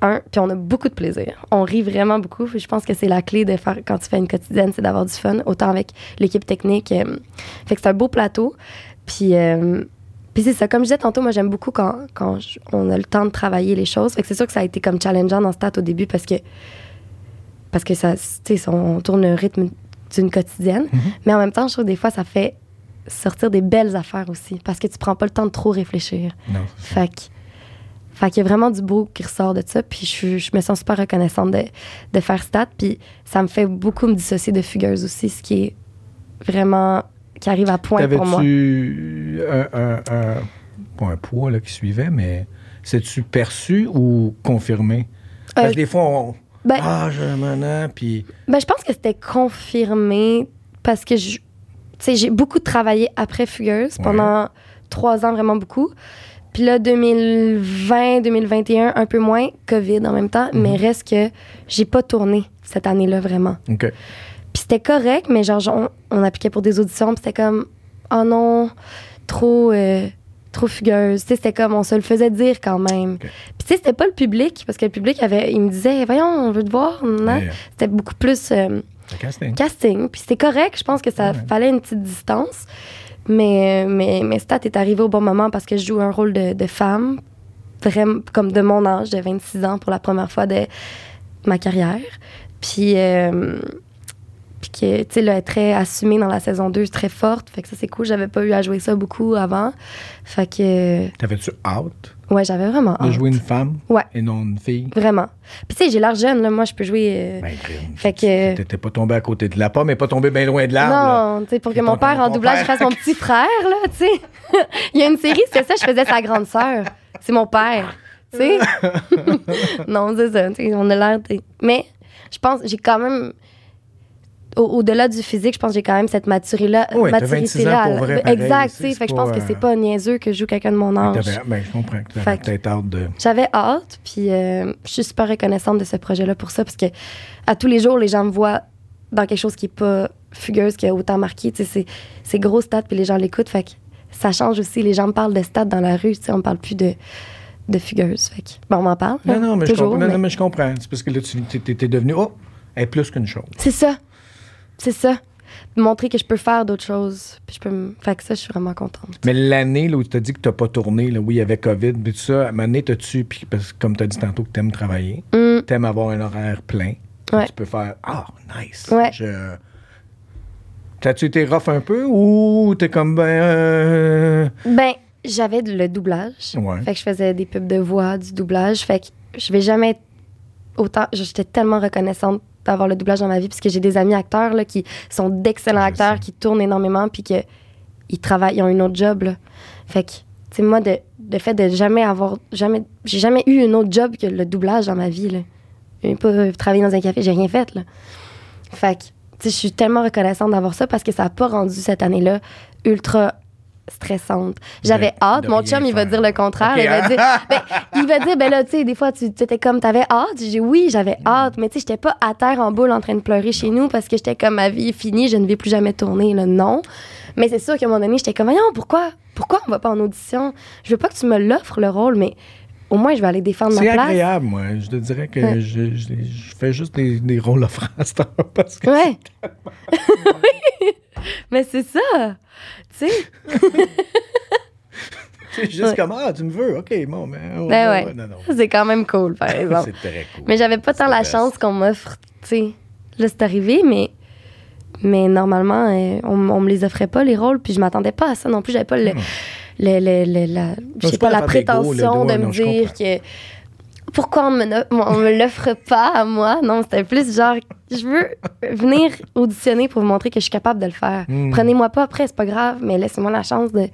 un, puis on a beaucoup de plaisir. On rit vraiment beaucoup. Puis je pense que c'est la clé de faire quand tu fais une quotidienne, c'est d'avoir du fun, autant avec l'équipe technique. euh, fait que c'est un beau plateau. Puis, euh, puis c'est ça. Comme je disais tantôt, moi j'aime beaucoup quand, quand je- on a le temps de travailler les choses. Fait que c'est sûr que ça a été comme challengeant dans Stat au début parce que parce que ça, tu sais, on tourne le rythme d'une quotidienne. Mhm. Mais en même temps, je trouve que des fois ça fait sortir des belles affaires aussi parce que tu prends pas le temps de trop réfléchir. Non. Fait que, fait qu'il y a vraiment du beau qui ressort de ça. Puis je, je me sens super reconnaissante de, de faire stat. Puis ça me fait beaucoup me dissocier de fugueuse aussi, ce qui est vraiment. qui arrive à point pour moi. T'avais-tu un, un, un- poids là, qui suivait, mais c'est-tu perçu ou confirmé? Parce Euh, que des fois, on. ben- ah, un mana, puis. Ben, je pense que c'était confirmé parce que je- sais, j'ai beaucoup travaillé après Fugueuse Ouais. pendant trois ans, vraiment beaucoup. Puis là, 2020, 2021, un peu moins, COVID en même temps, Mhm. mais reste que j'ai pas tourné cette année-là vraiment. OK. Puis c'était correct, mais genre, on, on appliquait pour des auditions, puis c'était comme, oh non, trop, euh, trop fugueuse. Tu sais, c'était comme, on se le faisait dire quand même. Puis tu sais, c'était pas le public, parce que le public, avait, il me disait, voyons, on veut te voir. Euh, C'était beaucoup plus euh, casting. casting. Puis c'était correct, je pense que ça Ouais. fallait une petite distance. Mais, euh, mais, mais Stat est arrivé au bon moment parce que je joue un rôle de, de femme, vraiment comme de mon âge, de 26 ans pour la première fois de ma carrière. Puis, euh, puis que, tu sais, elle est très assumée dans la saison 2, très forte. Fait que ça, c'est cool. J'avais pas eu à jouer ça beaucoup avant. Fait que, T'avais-tu hâte ouais, j'avais vraiment de hâte. jouer une femme Ouais. et non une fille? Vraiment. Puis, tu sais, j'ai l'air jeune, là. Moi, je peux jouer. euh, Ben. Fait que- T'étais pas tombé à côté de la pomme, mais pas tombé bien loin de l'arbre. là. Non, tu sais, pour que mon père en doublage fasse mon petit frère, là, tu sais. Il y a une série, c'est ça, je faisais sa grande sœur. C'est mon père, tu sais. non, c'est ça, tu sais, on a l'air. de- Mais je pense, j'ai quand même. Au- Au-delà du physique, je pense que j'ai quand même cette maturité-là. Oui, t'as maturité 26 ans pour vrai, pareil, exact, tu sais. Fait que je pense que euh, c'est pas niaiseux que je joue quelqu'un de mon âge. Ben, je comprends que Fait t'avais que- peut-être hâte de. J'avais hâte, puis euh, je suis super reconnaissante de ce projet-là pour ça, parce que à tous les jours, les gens me voient dans quelque chose qui est pas fugueuse, qui a autant marqué. Tu sais, c'est, gros stats, puis les gens l'écoutent. Fait que ça change aussi. Les gens me parlent de stats dans la rue, tu sais, on parle plus de, de fugueuse. Fait que, on m'en parle. Non, non, mais, je toujours, comprends, non, mais- non, mais je comprends. C'est parce que là, tu t'es, t'es devenu. Oh, elle est plus qu'une chose. C'est ça. C'est ça. Montrer que je peux faire d'autres choses. Puis je peux me... Fait que ça, je suis vraiment contente. Mais l'année là, où tu as dit que tu n'as pas tourné, là, oui, il y avait COVID, puis tout ça, à un moment donné, t'as-tu, puis parce que comme tu as dit tantôt que tu aimes travailler, Hum, tu aimes avoir un horaire plein, Ouais. tu peux faire Ah, nice. Ouais. Je... T'as-tu été rough un peu ou t'es comme ben. euh, Ben, j'avais le doublage. Ouais. Fait que je faisais des pubs de voix, du doublage. Fait que je vais jamais être autant. J'étais tellement reconnaissante d'avoir le doublage dans ma vie parce que j'ai des amis acteurs là, qui sont d'excellents acteurs, sais. qui tournent énormément puis que ils travaillent, ils ont une autre job. Là. Fait que, tu sais, moi, de, de fait de jamais avoir. jamais J'ai jamais eu une autre job que le doublage dans ma vie. Là. J'ai pas travaillé dans un café, j'ai rien fait. Là. Fait que Tu sais, je suis tellement reconnaissante d'avoir ça parce que ça a pas rendu cette année-là ultra stressante. J'avais hâte. Mon chum, il va dire le contraire. Il va dire, ben, il va dire, ben là, tu sais, des fois, tu étais comme, t'avais hâte? J'ai oui, j'avais Mm. hâte. Mais tu sais, j'étais pas à terre en boule en train de pleurer chez nous parce que j'étais comme, ma vie est finie, je ne vais plus jamais tourner. Là, non. Mais c'est sûr qu'à un moment donné, j'étais comme, voyons, pourquoi, pourquoi on va pas en audition? Je veux pas que tu me l'offres, le rôle, mais au moins, je vais aller défendre ma C'est place. agréable, moi. Je te dirais que Ouais. je, je- je fais juste des, des rôles offrants parce que Ouais. Mais c'est ça. Tu sais. c'est juste Ouais. comme Ah, tu me veux, ok, bon, mais. oh, Ben ouais, ouais. Non, non. C'est quand même cool, par exemple. C'est très cool. Mais j'avais pas tant la chance qu'on m'offre, tu sais. Là, c'est arrivé, mais, mais normalement, euh, on, on me les offrait pas, les rôles, puis je m'attendais pas à ça non plus. J'avais pas le, Hmm. le, le- le- la, je sais c'est pas, pas la prétention de me dire que pourquoi on me, on me l'offre pas à moi? Non, c'était plus genre, je veux venir auditionner pour vous montrer que je suis capable de le faire. Hmm. Prenez-moi pas après, c'est pas grave, mais laissez-moi la chance de,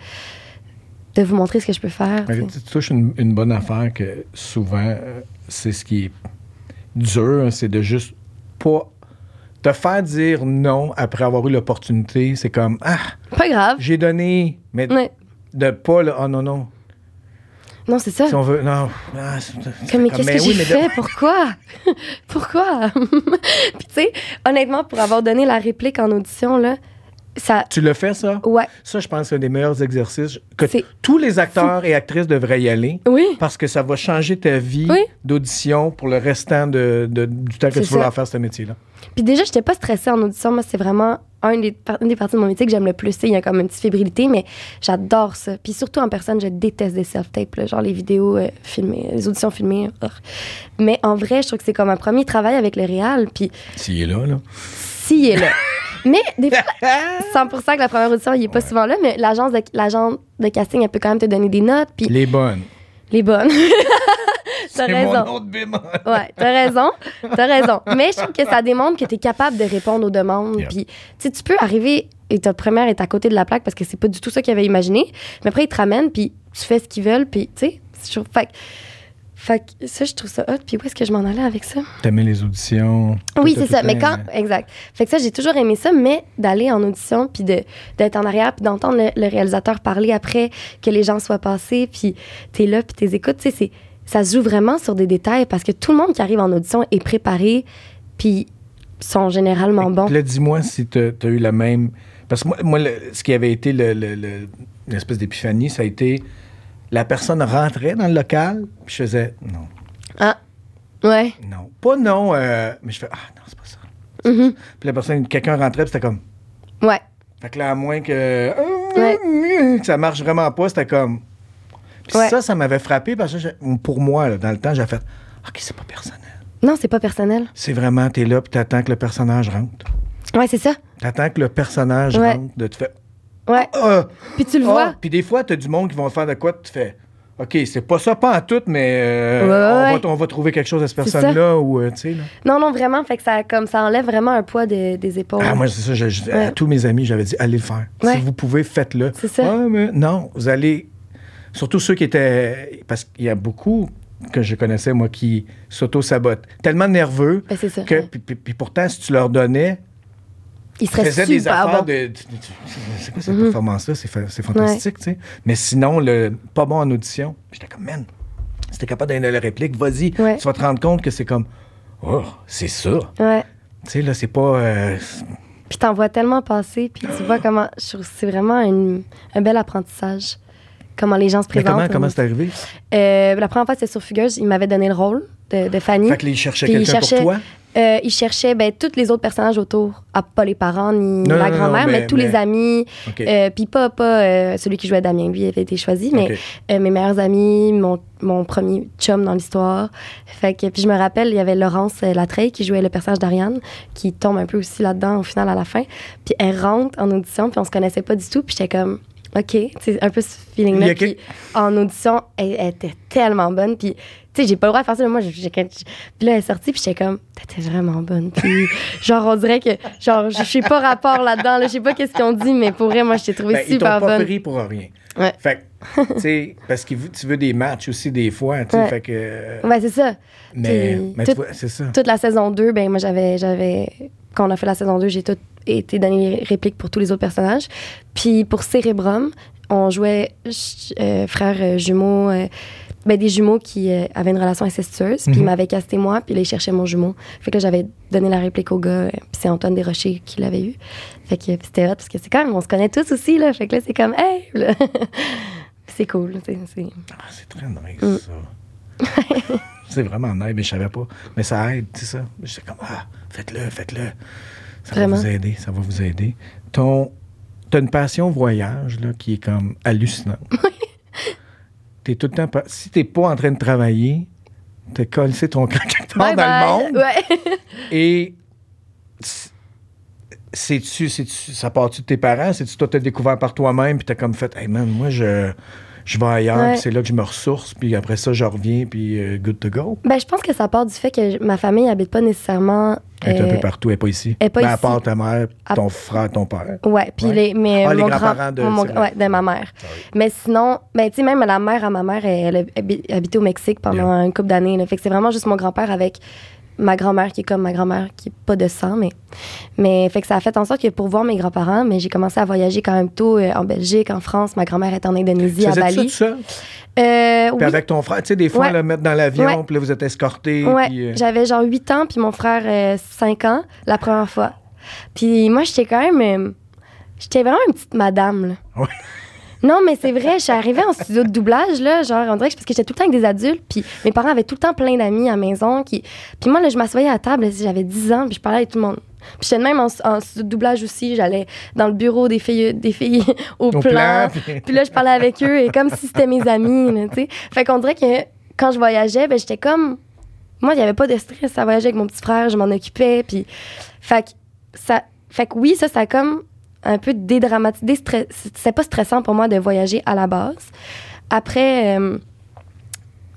de vous montrer ce que je peux faire. Mais tu touches une, une bonne affaire que souvent, euh, c'est ce qui est dur, c'est de juste pas te faire dire non après avoir eu l'opportunité. C'est comme Ah, Pas grave. j'ai donné, mais de pas le Oh non, non. Non, c'est ça. Si on veut. Non. Ah, Comme, mais qu'est-ce que oui, j'ai de- fait? Pourquoi? Pourquoi? Puis, tu sais, honnêtement, pour avoir donné la réplique en audition, là, ça. Tu le fais, ça? Ouais. Ça, je pense que c'est un des meilleurs exercices que tous les acteurs et actrices devraient y aller. Oui. Parce que ça va changer ta vie Oui. d'audition pour le restant de, de- du temps que tu vas faire ce métier-là. Puis déjà, j'étais pas stressée en audition. Moi, c'est vraiment un des, une des parties de mon métier que j'aime le plus. Il y a comme une petite fébrilité, mais j'adore ça. Puis surtout en personne, je déteste des self-tapes, genre les vidéos euh, filmées, les auditions filmées. Mais en vrai, je trouve que c'est comme un premier travail avec le réal. Puis S'il est là, là. s'il est là. mais des fois, 100 que la première audition, il est pas souvent là, mais l'agence de, l'agence de casting, elle peut quand même te donner des notes. Puis Les bonnes. les bonnes. T'as raison. mon nom de bémol. Ouais, t'as raison. T'as raison. Mais je trouve que ça démontre que t'es capable de répondre aux demandes. Yeah. Puis, tu sais, tu peux arriver et ta première est à côté de la plaque parce que c'est pas du tout ça qu'ils avaient imaginé. Mais après, ils te ramènent, puis tu fais ce qu'ils veulent, puis, tu sais, c'est toujours- fait, fait que ça, je trouve ça hot. Puis où est-ce que je m'en allais avec ça? T'aimais les auditions. Oui, c'est ça. Mais quand, exact. Fait que ça, j'ai toujours aimé ça, mais d'aller en audition, puis d'être en arrière, puis d'entendre le, le réalisateur parler après, que les gens soient passés, puis t'es là, puis t'es écoutes, tu sais, c'est, ça se joue vraiment sur des détails parce que tout le monde qui arrive en audition est préparé, puis sont généralement bons. Là, dis-moi si tu as eu la même. Parce que moi, moi, le- ce qui avait été le- le- le- l'espèce d'épiphanie, ça a été la personne rentrait dans le local, puis je faisais non, Ah, ouais. non. Pas non, euh, mais je fais ah non, c'est pas ça. Puis la personne, quelqu'un rentrait, puis c'était comme. Ouais. Fait que là, à moins que. Ouais. que ça marche vraiment pas, c'était comme. Puis Ouais. ça, ça m'avait frappé parce que pour moi, là, dans le temps, j'ai fait OK, c'est pas personnel. Non, c'est pas personnel. C'est vraiment, t'es là, puis t'attends que le personnage rentre. Ouais, c'est ça. T'attends que le personnage Ouais. rentre, de te faire. Ouais. Ah! Puis tu le Ah! vois. Puis des fois, t'as du monde qui vont faire de quoi, tu fais. OK, c'est pas ça, pas en tout, mais euh, Ouais, ouais, on. Va, on va trouver quelque chose à cette personne-là ou, euh, là. Non, non, vraiment. Fait que ça, comme, ça enlève vraiment un poids de- des épaules. Ah, moi, c'est ça, je- je- à tous mes amis, j'avais dit, allez le faire. Si vous pouvez, faites-le. C'est ça. Mais non, vous allez. Surtout ceux qui étaient. Parce qu'il y a beaucoup que je connaissais, moi, qui s'auto-sabotent. Tellement nerveux Ben, c'est ça. que. puis- puis pourtant, si tu leur donnais, Il ils serait des affaires bon. de. C'est quoi cette Mhm. performance-là? C'est, fa- c'est fantastique, tu sais. Mais sinon, le pas bon en audition. J'étais comme, man, si t'es capable d'aller la réplique, vas-y. Ouais. Tu vas te rendre compte que c'est comme, oh, c'est ça. Ouais. Tu sais, là, c'est pas. euh, Puis t'en vois tellement passer, puis tu vois comment. je trouve que C'est vraiment une- un bel apprentissage. Comment les gens se mais présentent. comment, comment c'est arrivé? Euh, la première fois, c'était sur Fugueuse. Il m'avait donné le rôle de, de Fanny. Fait que ils cherchaient ils quelqu'un pour toi? Euh, il cherchait ben, tous les autres personnages autour. Ah, pas les parents ni Non, la non, grand-mère, non, mais, mais- tous mais- les amis. Euh, puis pas, pas euh, celui qui jouait Damien, lui avait été choisi, mais mes meilleurs amis, mon, mon premier chum dans l'histoire. Fait que, puis je me rappelle, il y avait Laurence Latreille qui jouait le personnage d'Ariane, qui tombe un peu aussi là-dedans au final à la fin. Puis elle rentre en audition, puis on se connaissait pas du tout, puis j'étais comme, OK, c'est un peu ce feeling-là. Puis en audition, elle, elle était tellement bonne, puis tu sais, j'ai pas le droit de faire ça, mais moi, j'ai, puis là, elle est sortie, puis j'étais comme, t'étais vraiment bonne. Puis, genre, on dirait que, genre, je sais pas rapport là-dedans, là, je sais pas qu'est-ce qu'ils ont dit, mais pour vrai, moi, je t'ai trouvé Ben, ils t'ont super pas bonne. pris pour rien. Ouais. Fait que, tu sais, parce que tu veux des matchs aussi des fois, tu sais, Ouais. fait que... Ouais, c'est ça. mais mais tout- c'est ça. toute la saison 2, ben moi j'avais j'avais quand on a fait la saison 2, j'ai tout été donné les répliques pour tous les autres personnages. Puis pour Cérébrum, on jouait euh, frères euh, jumeaux, euh, ben, des jumeaux qui euh, avaient une relation incestueuse. Puis ils Mhm. m'avaient casté moi, puis là, ils cherchaient mon jumeau. Fait que j'avais donné la réplique au gars, euh, puis c'est Antoine Desrochers qui l'avait eu. Fait que c'était hot, parce que c'est quand même, on se connaît tous aussi, là. Fait que là, c'est comme, hey! c'est cool. c'est- Ah, très nice, Mm. ça. c'est vraiment nice, mais je savais pas. Mais ça aide, c'est ça. J'étais comme, ah, faites-le, faites-le. Ça Vraiment. va vous aider, ça va vous aider. Ton, t'as une passion voyage, là, qui est comme hallucinante. T'es tout le temps, pas- si t'es pas en train de travailler, t'es collé ton camp quelque part Bye dans bye. le monde. Ouais. Et c'est-tu, c'est-tu, ça part-tu de tes parents? C'est-tu toi, t'as découvert par toi-même, puis t'as comme fait, hey man, moi, je, je vais ailleurs, Ouais. puis c'est là que je me ressource, puis après ça, je reviens, puis euh, good to go. Ben, je pense que ça part du fait que ma famille habite pas nécessairement. Elle est un peu partout, elle n'est pas ici. elle est pas Ben, à ici. part ta mère, À- ton frère, ton père. Ouais, puis Ouais. les, mais Ah, les mon grands-parents grand, de- mon- ouais, de ma mère. Sorry. Mais sinon, ben, tu sais, même la mère à ma mère, elle, elle habi- habitait au Mexique pendant une couple d'années. Fait que c'est vraiment juste mon grand-père avec ma grand-mère qui est comme ma grand-mère, qui est pas de sang, mais. Mais fait que ça a fait en sorte que pour voir mes grands-parents, mais j'ai commencé à voyager quand même tôt euh, en Belgique, en France. Ma grand-mère est en Indonésie, à ça Bali. seul? Euh, Puis oui. avec ton frère, tu sais, des fois, Ouais. le mettre dans l'avion, Ouais. puis là, vous êtes escorté. Ouais, euh, j'avais genre 8 ans, puis mon frère euh, 5 ans, la première fois. Puis moi, j'étais quand même. euh, j'étais vraiment une petite madame, là. Non, mais c'est vrai, je suis arrivée en studio de doublage, là, genre, on dirait que parce que j'étais tout le temps avec des adultes, puis mes parents avaient tout le temps plein d'amis à la maison. Qui... Puis moi, là, je m'assoyais à table, j'avais 10 ans, puis je parlais avec tout le monde. Puis j'étais même en, en studio de doublage aussi, j'allais dans le bureau des filles, des filles au, Au plan. plan, puis- là, je parlais avec eux, et comme si c'était mes amis, tu sais. Fait qu'on dirait que quand je voyageais, ben, j'étais comme. Moi, il n'y avait pas de stress à voyager avec mon petit frère, je m'en occupais, puis. Fait que, ça... fait que oui, ça, ça a comme un peu dédramatisé. C'était pas stressant pour moi de voyager à la base. Après. euh,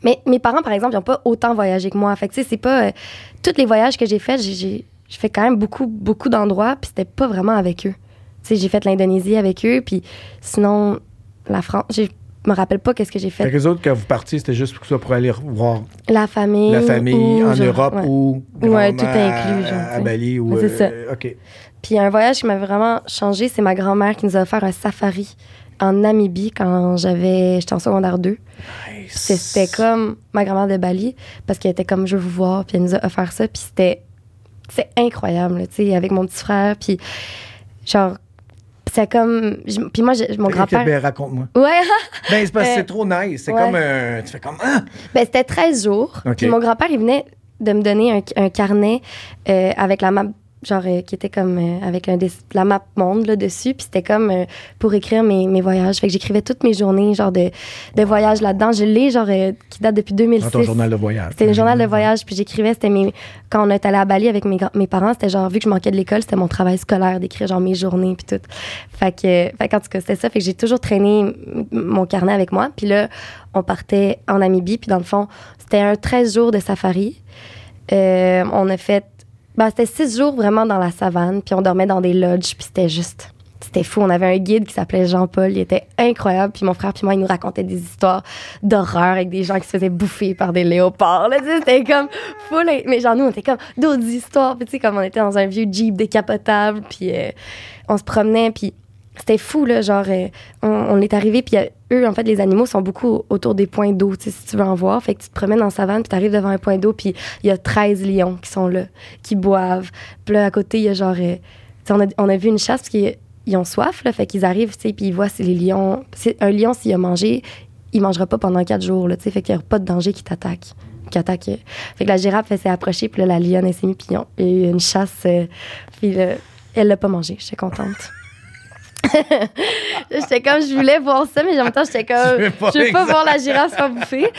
Mais mes parents, par exemple, ils n'ont pas autant voyagé que moi. Fait que, tu sais, c'est pas. euh, Tous les voyages que j'ai faits, j'ai- fait quand même beaucoup, beaucoup d'endroits, puis c'était pas vraiment avec eux. Tu sais, j'ai fait l'Indonésie avec eux, puis sinon, la France. Je me rappelle pas qu'est-ce que j'ai Fait fait. que les autres, quand vous partiez, c'était juste pour, ça, pour aller voir La famille. la famille ou en genre- Europe ouais. ou Ouais, tout inclus, genre, à. Bali ou... C'est euh, OK. Puis un voyage qui m'a vraiment changé, c'est ma grand-mère qui nous a offert un safari en Namibie quand j'avais j'étais en secondaire 2. Nice. C'était comme ma grand-mère de Bali parce qu'elle était comme je veux vous voir puis elle nous a offert ça puis c'était c'est incroyable, tu sais, avec mon petit frère puis genre c'est comme puis moi mon grand-père ben, raconte-moi. Ouais, Ben, c'est parce que Euh, c'est trop nice. C'est ouais. comme un... Tu fais comme... Ah! Ben, c'était 13 jours. Puis mon grand-père, il venait de me donner un, un carnet euh, avec la map, genre, euh, qui était comme euh, avec un des- la map monde là, dessus. Puis c'était comme euh, pour écrire mes, mes voyages. Fait que j'écrivais toutes mes journées, genre, de, de voyage là-dedans. Je l'ai, genre, qui date depuis 2006. Dans ton journal de voyage. C'était le journal de voyage, puis j'écrivais, c'était mes... Quand on est allé à Bali avec mes, mes parents, c'était genre, vu que je manquais de l'école, c'était mon travail scolaire d'écrire genre mes journées, puis tout. Fait que, fait qu'en tout cas, c'était ça. Fait que j'ai toujours traîné mon carnet avec moi. Puis là, on partait en Namibie, puis dans le fond, c'était un 13 jours de safari. On a fait... Ben, c'était 6 jours vraiment dans la savane, puis on dormait dans des lodges, puis c'était juste... C'était fou. On avait un guide qui s'appelait Jean-Paul. Il était incroyable. Puis mon frère puis moi, il nous racontait des histoires d'horreur avec des gens qui se faisaient bouffer par des léopards. là, C'était comme full. Mais genre, nous, on était comme d'autres histoires. Puis tu sais, comme on était dans un vieux Jeep décapotable. Puis euh, on se promenait. Puis c'était fou, là. Genre, euh, on, est arrivé. Puis euh, eux, en fait, les animaux sont beaucoup autour des points d'eau, si tu veux en voir. Fait que tu te promènes en savane. Puis tu arrives devant un point d'eau. Puis il y a 13 lions qui sont là, qui boivent. Puis là, à côté, il y a genre. euh, on, a, on a vu une chasse parce qu'ils ils ont soif, là, fait qu'ils arrivent, tu sais, puis ils voient si les lions. Un lion, s'il a mangé, il mangera pas pendant quatre jours, là, tu sais, fait qu'il n'y a pas de danger qui t'attaque. Qui attaque. Fait que la girafe, s'est approchée, puis là, la lionne, elle s'est mise, puis il y eu une chasse, euh, puis elle l'a pas mangé, j'étais contente. j'étais comme, je voulais voir ça, mais en même temps, j'étais comme, Tu veux pas je veux pas voir la girafe se faire bouffer.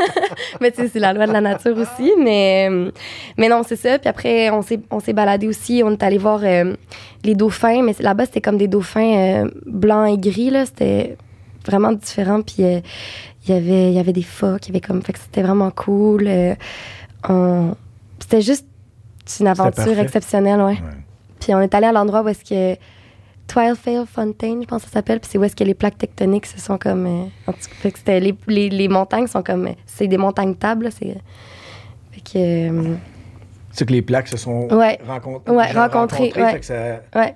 mais tu sais, c'est la loi de la nature aussi. Mais, mais non, c'est ça. Puis après, on s'est, on s'est baladé aussi. On est allé voir euh, les dauphins. Mais là-bas, c'était comme des dauphins euh, blancs et gris. Là. C'était vraiment différent. Puis euh, il y avait, il y avait des phoques. Il y avait comme, fait que c'était vraiment cool. On- c'était juste une aventure exceptionnelle, ouais. Ouais. Puis on est allé à l'endroit où est-ce que Twilefale Fontaine, je pense que ça s'appelle, puis c'est où est-ce que les plaques tectoniques se sont comme euh, en tout cas, fait que c'était les, les, les montagnes sont comme euh, c'est des montagnes tables, c'est fait que euh, sais que les plaques se sont Ouais. rencontrées. Ouais, rencontrées, ouais. fait que ça- Ouais.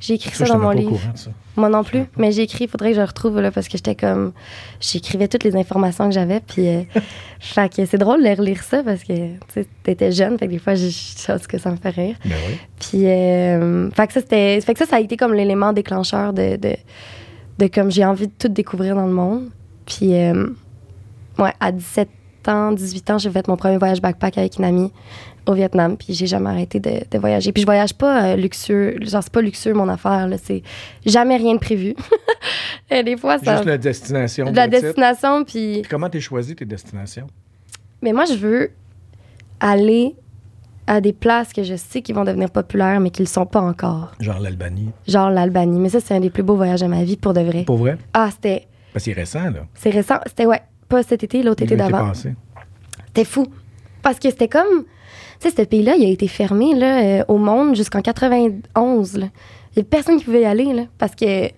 J'ai écrit Ça, dans mon livre. courant de ça. Moi non plus, mais j'ai écrit, il faudrait que je le retrouve là, parce que j'étais comme. J'écrivais toutes les informations que j'avais, puis. euh, fait que c'est drôle de relire ça parce que tu sais, t'étais jeune, fait que des fois, je chose que ça me fait rire. Ben oui. Puis, euh, fait, que ça, c'était, fait que ça, ça a été comme l'élément déclencheur de, de, de comme j'ai envie de tout découvrir dans le monde. Puis, euh, ouais, à 17 ans, 18 ans, j'ai fait mon premier voyage backpack avec une amie au Vietnam. Puis, j'ai jamais arrêté de, de voyager. Puis, je voyage pas euh, luxueux. Genre, c'est pas luxueux mon affaire. Là, c'est jamais rien de prévu. Et des fois, ça. Juste la destination. de la destination, puis. Puis Comment t'es choisi tes destinations? Mais moi, je veux aller à des places que je sais qui vont devenir populaires, mais qui ne le sont pas encore. Genre l'Albanie. Genre l'Albanie. Mais ça, c'est un des plus beaux voyages de ma vie, pour de vrai. Pour vrai? Ah, c'était. Parce que c'est récent, là. C'est récent. C'était, ouais, pas cet été, l'autre été d'avant. C'était fou. Parce que c'était comme. Tu sais, ce pays-là, il a été fermé là, euh, au monde jusqu'en 91. là. Il n'y a personne qui pouvait y aller, là, parce que.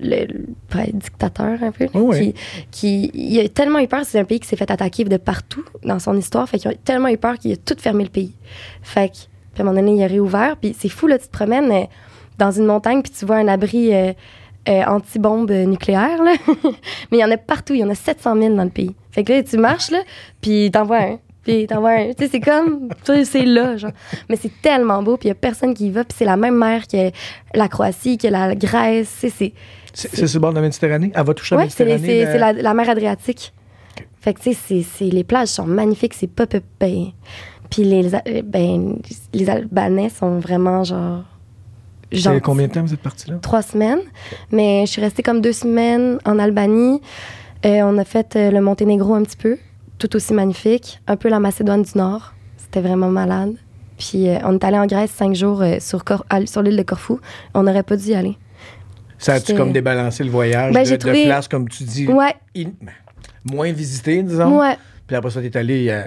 Le, ouais, dictateur, un peu. là, Oh qui, qui- il a tellement eu peur. C'est un pays qui s'est fait attaquer de partout dans son histoire. Fait qu'il a tellement eu peur qu'il a tout fermé le pays. Fait que, puis à un moment donné, il a réouvert. Puis c'est fou, là, tu te promènes euh, dans une montagne, puis tu vois un abri euh, euh, anti-bombe nucléaire, là. Mais il y en a partout. Il y en a 700 000 dans le pays. Fait que là, tu marches, là, puis t'en vois un. Puis t'en vois un. Tu sais, c'est comme. C'est là, genre. Mais c'est tellement beau, puis il y a personne qui y va. Puis c'est la même mer que la Croatie, que la Grèce. C'est. Sur le bord de la Méditerranée? Elle va toucher la Ouais, Méditerranée? c'est la, la mer Adriatique. Fait que, tu sais, les plages sont magnifiques, c'est pas peu. Puis les, A- ben, les Albanais sont vraiment, genre. Gentils. combien de temps vous êtes parti là? Trois semaines. Mais je suis restée comme deux semaines en Albanie. Euh, on a fait euh, le Monténégro un petit peu, tout aussi magnifique. Un peu la Macédoine du Nord. C'était vraiment malade. Puis euh, on est allé en Grèce cinq jours euh, sur, Cor- à- sur l'île de Corfou. On n'aurait pas dû y aller. Ça a-tu J'étais- comme débalancé le voyage Ben, de, j'ai de trouvé- places, comme tu dis, Ouais, in- ben, moins visitées, disons? ouais. Puis après ça, t'es allé euh,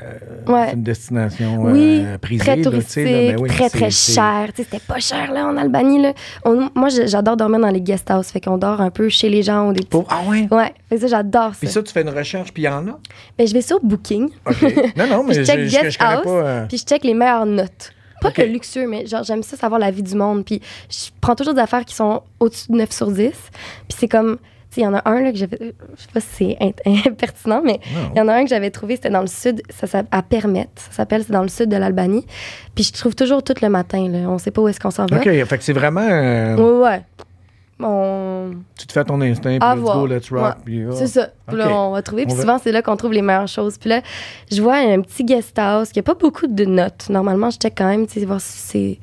Ouais. c'est une destination Oui, euh, prisée. très là, tu touristique, là, ben oui, très, très cher. Tu c'était pas cher, là, en Albanie, là. On- moi, je- j'adore dormir dans les guest houses. Fait qu'on dort un peu chez les gens ou des petits... Ah ouais? Ouais, fait ça, j'adore ça. Puis ça, tu fais une recherche, puis il y en a? Ben, je vais sur Booking, OK. Non, non, mais je, je check je, guest je connais house, pas... euh, puis je check les meilleures notes. Pas Ok. que luxueux, mais genre, j'aime ça savoir la vie du monde. Puis je prends toujours des affaires qui sont au-dessus de 9 sur 10. Puis c'est comme... Il y en a un, là, que j'avais... Je sais pas si c'est pertinent, mais il y en a un que j'avais trouvé, c'était dans le sud, ça, s'appelle- à Permet, ça s'appelle, c'est dans le sud de l'Albanie. Puis je trouve toujours tout le matin, là. On sait pas où est-ce qu'on s'en va. OK, fait que c'est vraiment... euh, Ouais, ouais. On... Tu te fais ton instinct, puis let's go, let's rock. Ouais. ah. C'est ça. Puis là, on va trouver. Puis souvent, c'est là qu'on trouve les meilleures choses. Puis là, je vois un petit guest house qui a pas beaucoup de notes. Normalement, je check quand même, tu sais, voir si c'est.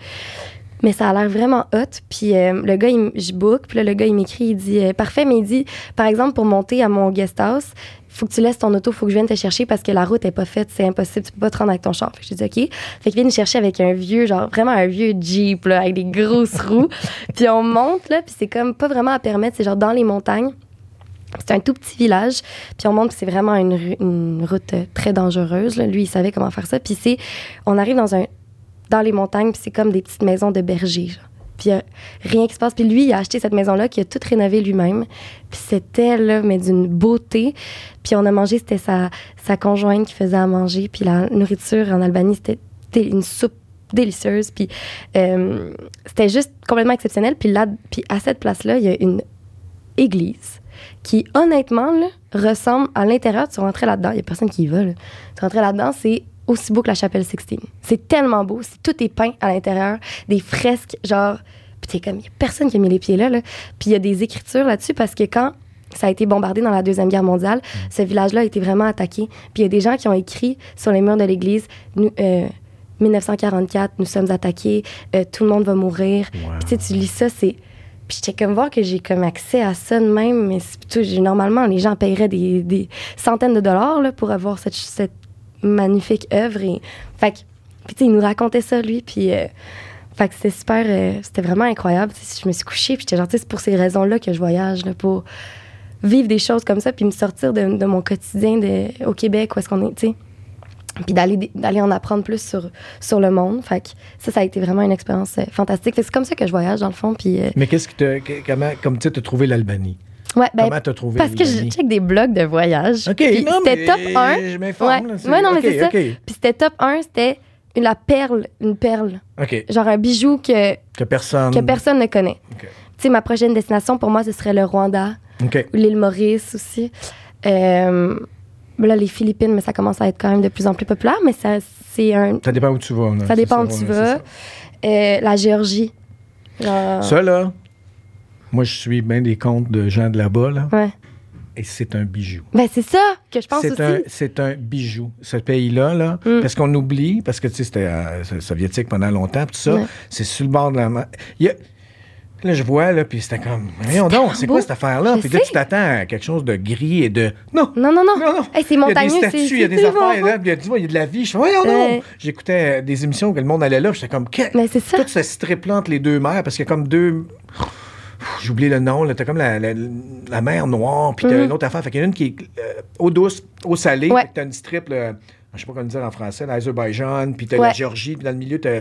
Mais ça a l'air vraiment hot. Puis euh, le gars, il je book. Puis là, le gars, il m'écrit, il dit euh, Parfait, mais il dit Par exemple, pour monter à mon guest house, faut que tu laisses ton auto, faut que je vienne te chercher parce que la route est pas faite, c'est impossible, tu peux pas te rendre avec ton char. Fait que je dis OK. Fait qu'il vient nous chercher avec un vieux, genre vraiment un vieux Jeep, là, avec des grosses roues. puis on monte, là, puis c'est comme pas vraiment à permettre, c'est genre dans les montagnes. C'est un tout petit village, puis on monte, c'est vraiment une, une route euh, très dangereuse. là. Lui, il savait comment faire ça. Puis c'est, on arrive dans un, dans les montagnes, puis c'est comme des petites maisons de bergers. Puis a rien qui se passe. Puis lui, il a acheté cette maison-là, qu'il a toute rénovée lui-même. Puis c'était là, mais d'une beauté. Puis on a mangé, c'était sa, sa conjointe qui faisait à manger. Puis la nourriture en Albanie, c'était une soupe délicieuse. Puis euh, c'était juste complètement exceptionnel. Puis là, puis à cette place-là, il y a une église qui, honnêtement, ressemble à l'intérieur. Tu rentrais là-dedans, il n'y a personne qui y va. là. Tu rentrais là-dedans, c'est aussi beau que la chapelle Sixtine. C'est tellement beau. c'est- Tout est peint à l'intérieur. Des fresques, genre. Puis t'es comme, il n'y a personne qui a mis les pieds là. là. Puis il y a des écritures là-dessus parce que quand ça a été bombardé dans la Deuxième Guerre mondiale, ce village-là a été vraiment attaqué. Puis il y a des gens qui ont écrit sur les murs de l'église, nous, euh, 1944, nous sommes attaqués, euh, tout le monde va mourir. Wow. Puis tu lis ça, c'est. Puis j'étais comme voir que j'ai comme accès à ça de même, mais normalement, les gens paieraient des, des centaines de dollars là, pour avoir cette, cette magnifique œuvre. Et, fait puis il nous racontait ça, lui, puis. euh, fait que c'était super, euh, c'était vraiment incroyable. Je me suis couchée, puis j'étais genre, c'est pour ces raisons-là que je voyage, là, pour vivre des choses comme ça, puis me sortir de, mon quotidien de, au Québec, où est-ce qu'on est, tu sais. Puis d'aller, en apprendre plus sur, sur le monde. Fait que ça, ça a été vraiment une expérience euh, fantastique. C'est comme ça que je voyage, dans le fond. Puis, Mais qu'est-ce que- Comment, comme tu t'as trouvé l'Albanie? Ouais, ben, comment t'as trouvé parce que je check des blogs de voyage. OK, c'était top 1. je m'informe, Ouais. Ouais, non, mais c'est ça. Puis c'était top 1, c'était la perle, une perle. OK. Genre un bijou que, Que personne. que personne ne connaît. Tu sais, ma prochaine destination, pour moi, ce serait le Rwanda OK. ou l'île Maurice aussi. Euh, là, les Philippines, mais ça commence à être quand même de plus en plus populaire, mais ça, c'est un... Ça dépend où tu vas. là. Ça dépend où tu vas. Euh, la Géorgie. Genre... Ça, là, moi, je suis bien des comptes de gens de là-bas, là, Ouais. et c'est un bijou. Ben, c'est ça que je pense C'est aussi. un, c'est un bijou, ce pays-là, là, Mm. parce qu'on oublie, parce que tu sais, c'était euh, so- soviétique pendant longtemps, tout ça, Ouais. c'est sur le bord de la mer. Il y a- Là, je vois, là, puis c'était comme, voyons donc, c'est quoi cette affaire-là? Puis là, tu t'attends à quelque chose de gris et de. Non! Non, non, non. Non, non. Hey, c'est Il y a montagneux, des statues, il y a des affaires, là, puis il y a, tu vois, il y a de la vie. Je fais, voyons! Ouais. J'écoutais euh, des émissions où le monde allait là, j'étais comme, Mais c'est ça. tout ce strip-là entre les deux mers, parce qu'il y a comme deux. J'ai oublié le nom, là. T'as comme la, la, la mer noire, puis t'as Mhm. une autre affaire. Fait qu'il y en a une qui est euh, eau douce, eau salée. Ouais. T'as une strip, là, je sais pas comment dire en français, l'Azerbaïdjan, puis t'as Ouais. la Géorgie, puis dans le milieu, t'as.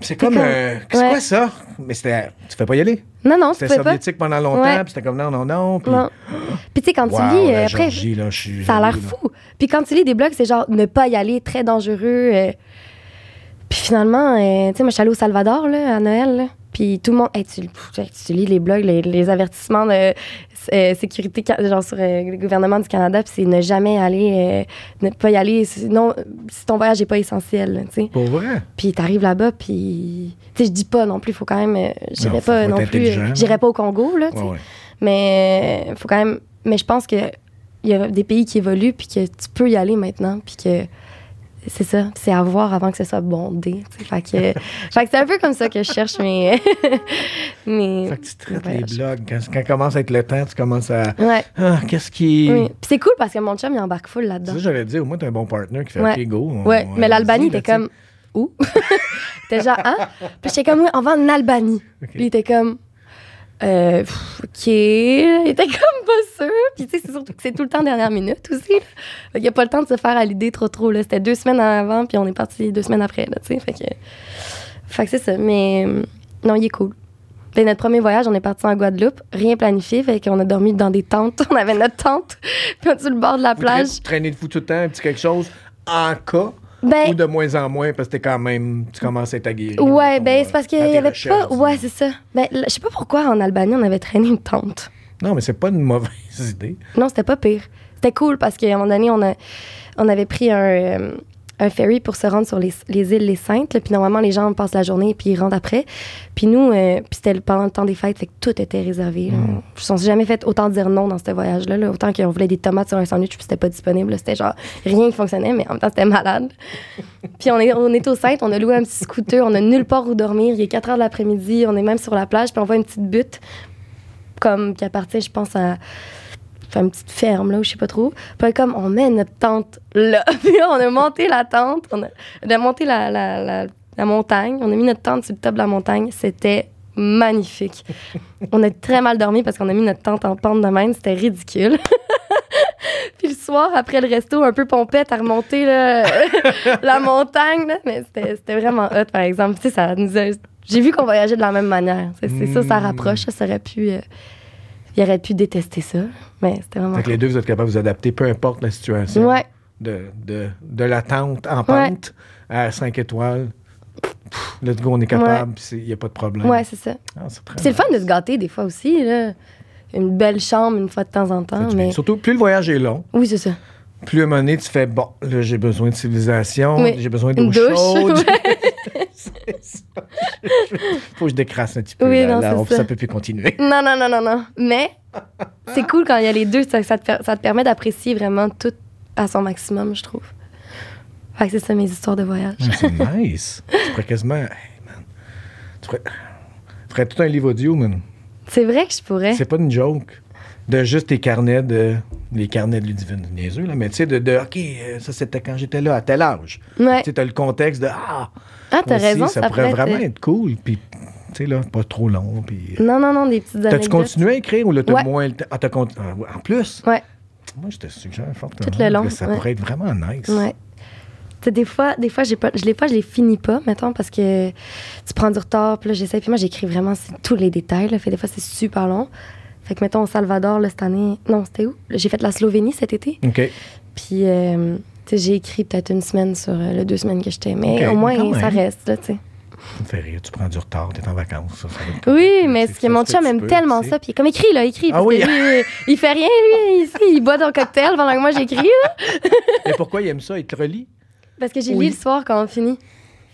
C'est comme. euh, c'est ouais. quoi ça? Mais c'était. Tu fais pas y aller? Non, non, C'était pouvais pas. soviétique pendant longtemps, Ouais. puis c'était comme non, non, non. Puis. Non. Puis tu sais, quand Wow, tu lis, euh, après, Géorgie, là, je suis ça a l'air fou. Puis quand tu lis des blogs, c'est genre ne pas y aller, très dangereux. euh. Puis finalement, euh, tu sais, moi, je suis allée au Salvador, là, à Noël, là. Puis tout le monde, hey, tu, lis les blogs, les, les avertissements de euh, sécurité, genre sur euh, le gouvernement du Canada, puis c'est ne jamais aller, ne pas y aller, sinon, si ton voyage n'est pas essentiel, tu sais. Pour vrai? Puis t'arrives là-bas, puis tu sais, je dis pas non plus, il faut quand même, j'irai pas non plus, j'irai pas au Congo là, tu sais. ouais. mais faut quand même, mais je pense que il y a des pays qui évoluent puis que tu peux y aller maintenant, puis que c'est ça, c'est à voir avant que ce soit bondé. Fait que, fait que c'est un peu comme ça que je cherche mes. mes Fait que tu traites les blogs. Quand, quand commence à être le temps, tu commences à. Ouais. Ah, qu'est-ce qui. Oui. Puis c'est cool parce que mon chum il embarque full là-dedans. ça, j'allais dire. Au moins, t'as un bon partner qui fait Ouais. OK, go. on- Ouais, on- mais l'Albanie, t'es comme où? T'es genre hein? Puis j'étais comme oui, on va en Albanie. Puis il était comme euh, pff, ok, il était comme pas sûr. Puis tu sais, c'est surtout que c'est tout le temps dernière minute aussi. là. Fait qu'il y a pas le temps de se faire à l'idée trop trop. Là. C'était deux semaines avant, puis on est parti deux semaines après. Là, tu sais. fait que, fait que c'est ça. Mais non, il est cool. Puis notre premier voyage, on est parti en Guadeloupe, rien planifié, fait qu'on a dormi dans des tentes. On avait notre tente, puis on était sur le bord de la Vous plage. tra- traînez de fou tout le temps, un petit quelque chose, en cas, Ben, ou de moins en moins, parce que t'es quand même. Tu commences à être aguerri. Ouais, ben euh, c'est parce qu'il y avait pas. Ouais, c'est ça. Ben, je sais pas pourquoi en Albanie on avait traîné une tente. Non, mais c'est pas une mauvaise idée. Non, c'était pas pire. C'était cool parce qu'à un moment donné, on, a, on avait pris un, euh, un ferry pour se rendre sur les, les îles Les Saintes. là, puis normalement, les gens passent la journée et puis ils rentrent après. Puis nous, euh, puis c'était pendant le temps des fêtes, fait que tout était réservé. Mm. Je ne jamais fait autant dire non dans ce voyage-là. là. Autant qu'on voulait des tomates sur un sandwich puis c'était pas disponible. C'était genre rien qui fonctionnait, mais en même temps, c'était malade. puis on est, on est aux Saintes, on a loué un petit scooter, on a nulle part où dormir. Il est 4 heures de l'après-midi, on est même sur la plage, puis on voit une petite butte comme qui appartient, je pense, à enfin, une petite ferme, là, ou je sais pas trop. Puis comme, on met notre tente là. Puis là, on a monté la tente, on a, on a monté la, la, la, la montagne, on a mis notre tente sur le top de la montagne. C'était magnifique. on a très mal dormi parce qu'on a mis notre tente en pente de même. C'était ridicule. Puis le soir, après le resto, un peu pompette à remonter là, la montagne. là. Mais c'était c'était vraiment hot, par exemple. Tu sais, ça nous a- J'ai vu qu'on voyageait de la même manière. C'est ça, ça Mm. rapproche. Ça, ça aurait pu... euh, il aurait pu détester ça. Mais c'était vraiment Fait que les deux, vous êtes capables de vous adapter, peu importe la situation. Ouais. De, de, de la tente en pente à 5 étoiles. Pff, Let's go, on est capable, il n'y a pas de problème. Ouais, c'est ça. Ah, c'est le fun de se gâter des fois aussi. Là. Une belle chambre une fois de temps en temps. Mais... Surtout, plus le voyage est long, Oui, c'est ça. plus à un moment donné, tu fais bon, là, j'ai besoin de civilisation, Oui. j'ai besoin d'eau chaude. ouais. Faut que je décrasse un petit peu. Oui, là, non, là, c'est on- ça. ça peut plus continuer. Non, non, non, non, non. Mais c'est cool quand il y a les deux. Ça, ça te, ça te permet d'apprécier vraiment tout à son maximum, je trouve. Fait que c'est ça mes histoires de voyage. Ouais, c'est nice. Tu pourrais quasiment. Hey, man. Tu ferais, tu ferais tout un livre audio, man. C'est vrai que je pourrais. C'est pas une joke. De juste tes carnets de. Les carnets de Ludivine niaiseux, là. Mais tu sais, de, de. OK, euh, ça c'était quand j'étais là, à tel âge. Ouais. Tu t'as le contexte de. Ah, Ah, t'as raison, ça, ça, pourrait vraiment être- cool. Puis, tu sais, là, pas trop long. Puis. euh, Non, non, non, des petites T'as-tu anecdotes. continué à écrire ou là, t'as Ouais. moins le temps? Ah, t'as ah, En plus? Ouais. Moi, je te suggère fortement. Tout le long, que Ça ouais. pourrait être vraiment nice. Ouais. Tu sais, des fois, des fois, j'ai pas, je les fois, je les finis pas, mettons, parce que tu prends du retard, puis là, j'essaie. Puis moi, j'écris vraiment tous les détails, là. Fait des fois, c'est super long. Fait que, mettons, au Salvador, là, cette année. Non, c'était où? J'ai fait la Slovénie cet été. OK. Puis, euh, Tu sais, j'ai écrit peut-être une semaine sur euh, les deux semaines que j'étais. Mais au moins, ça reste, là, tu sais. Ça me fait rire. Tu prends du retard, t'es en vacances. ça, ça Oui, mais ce que mon chum aime tellement ça. Puis comme écrit, là, écrit. Ah oui. lui, il fait rien, lui, ici. Il boit ton cocktail pendant que moi, j'écris. Mais pourquoi il aime ça? Il te relie? Parce que j'ai Oui. lu le soir quand on finit.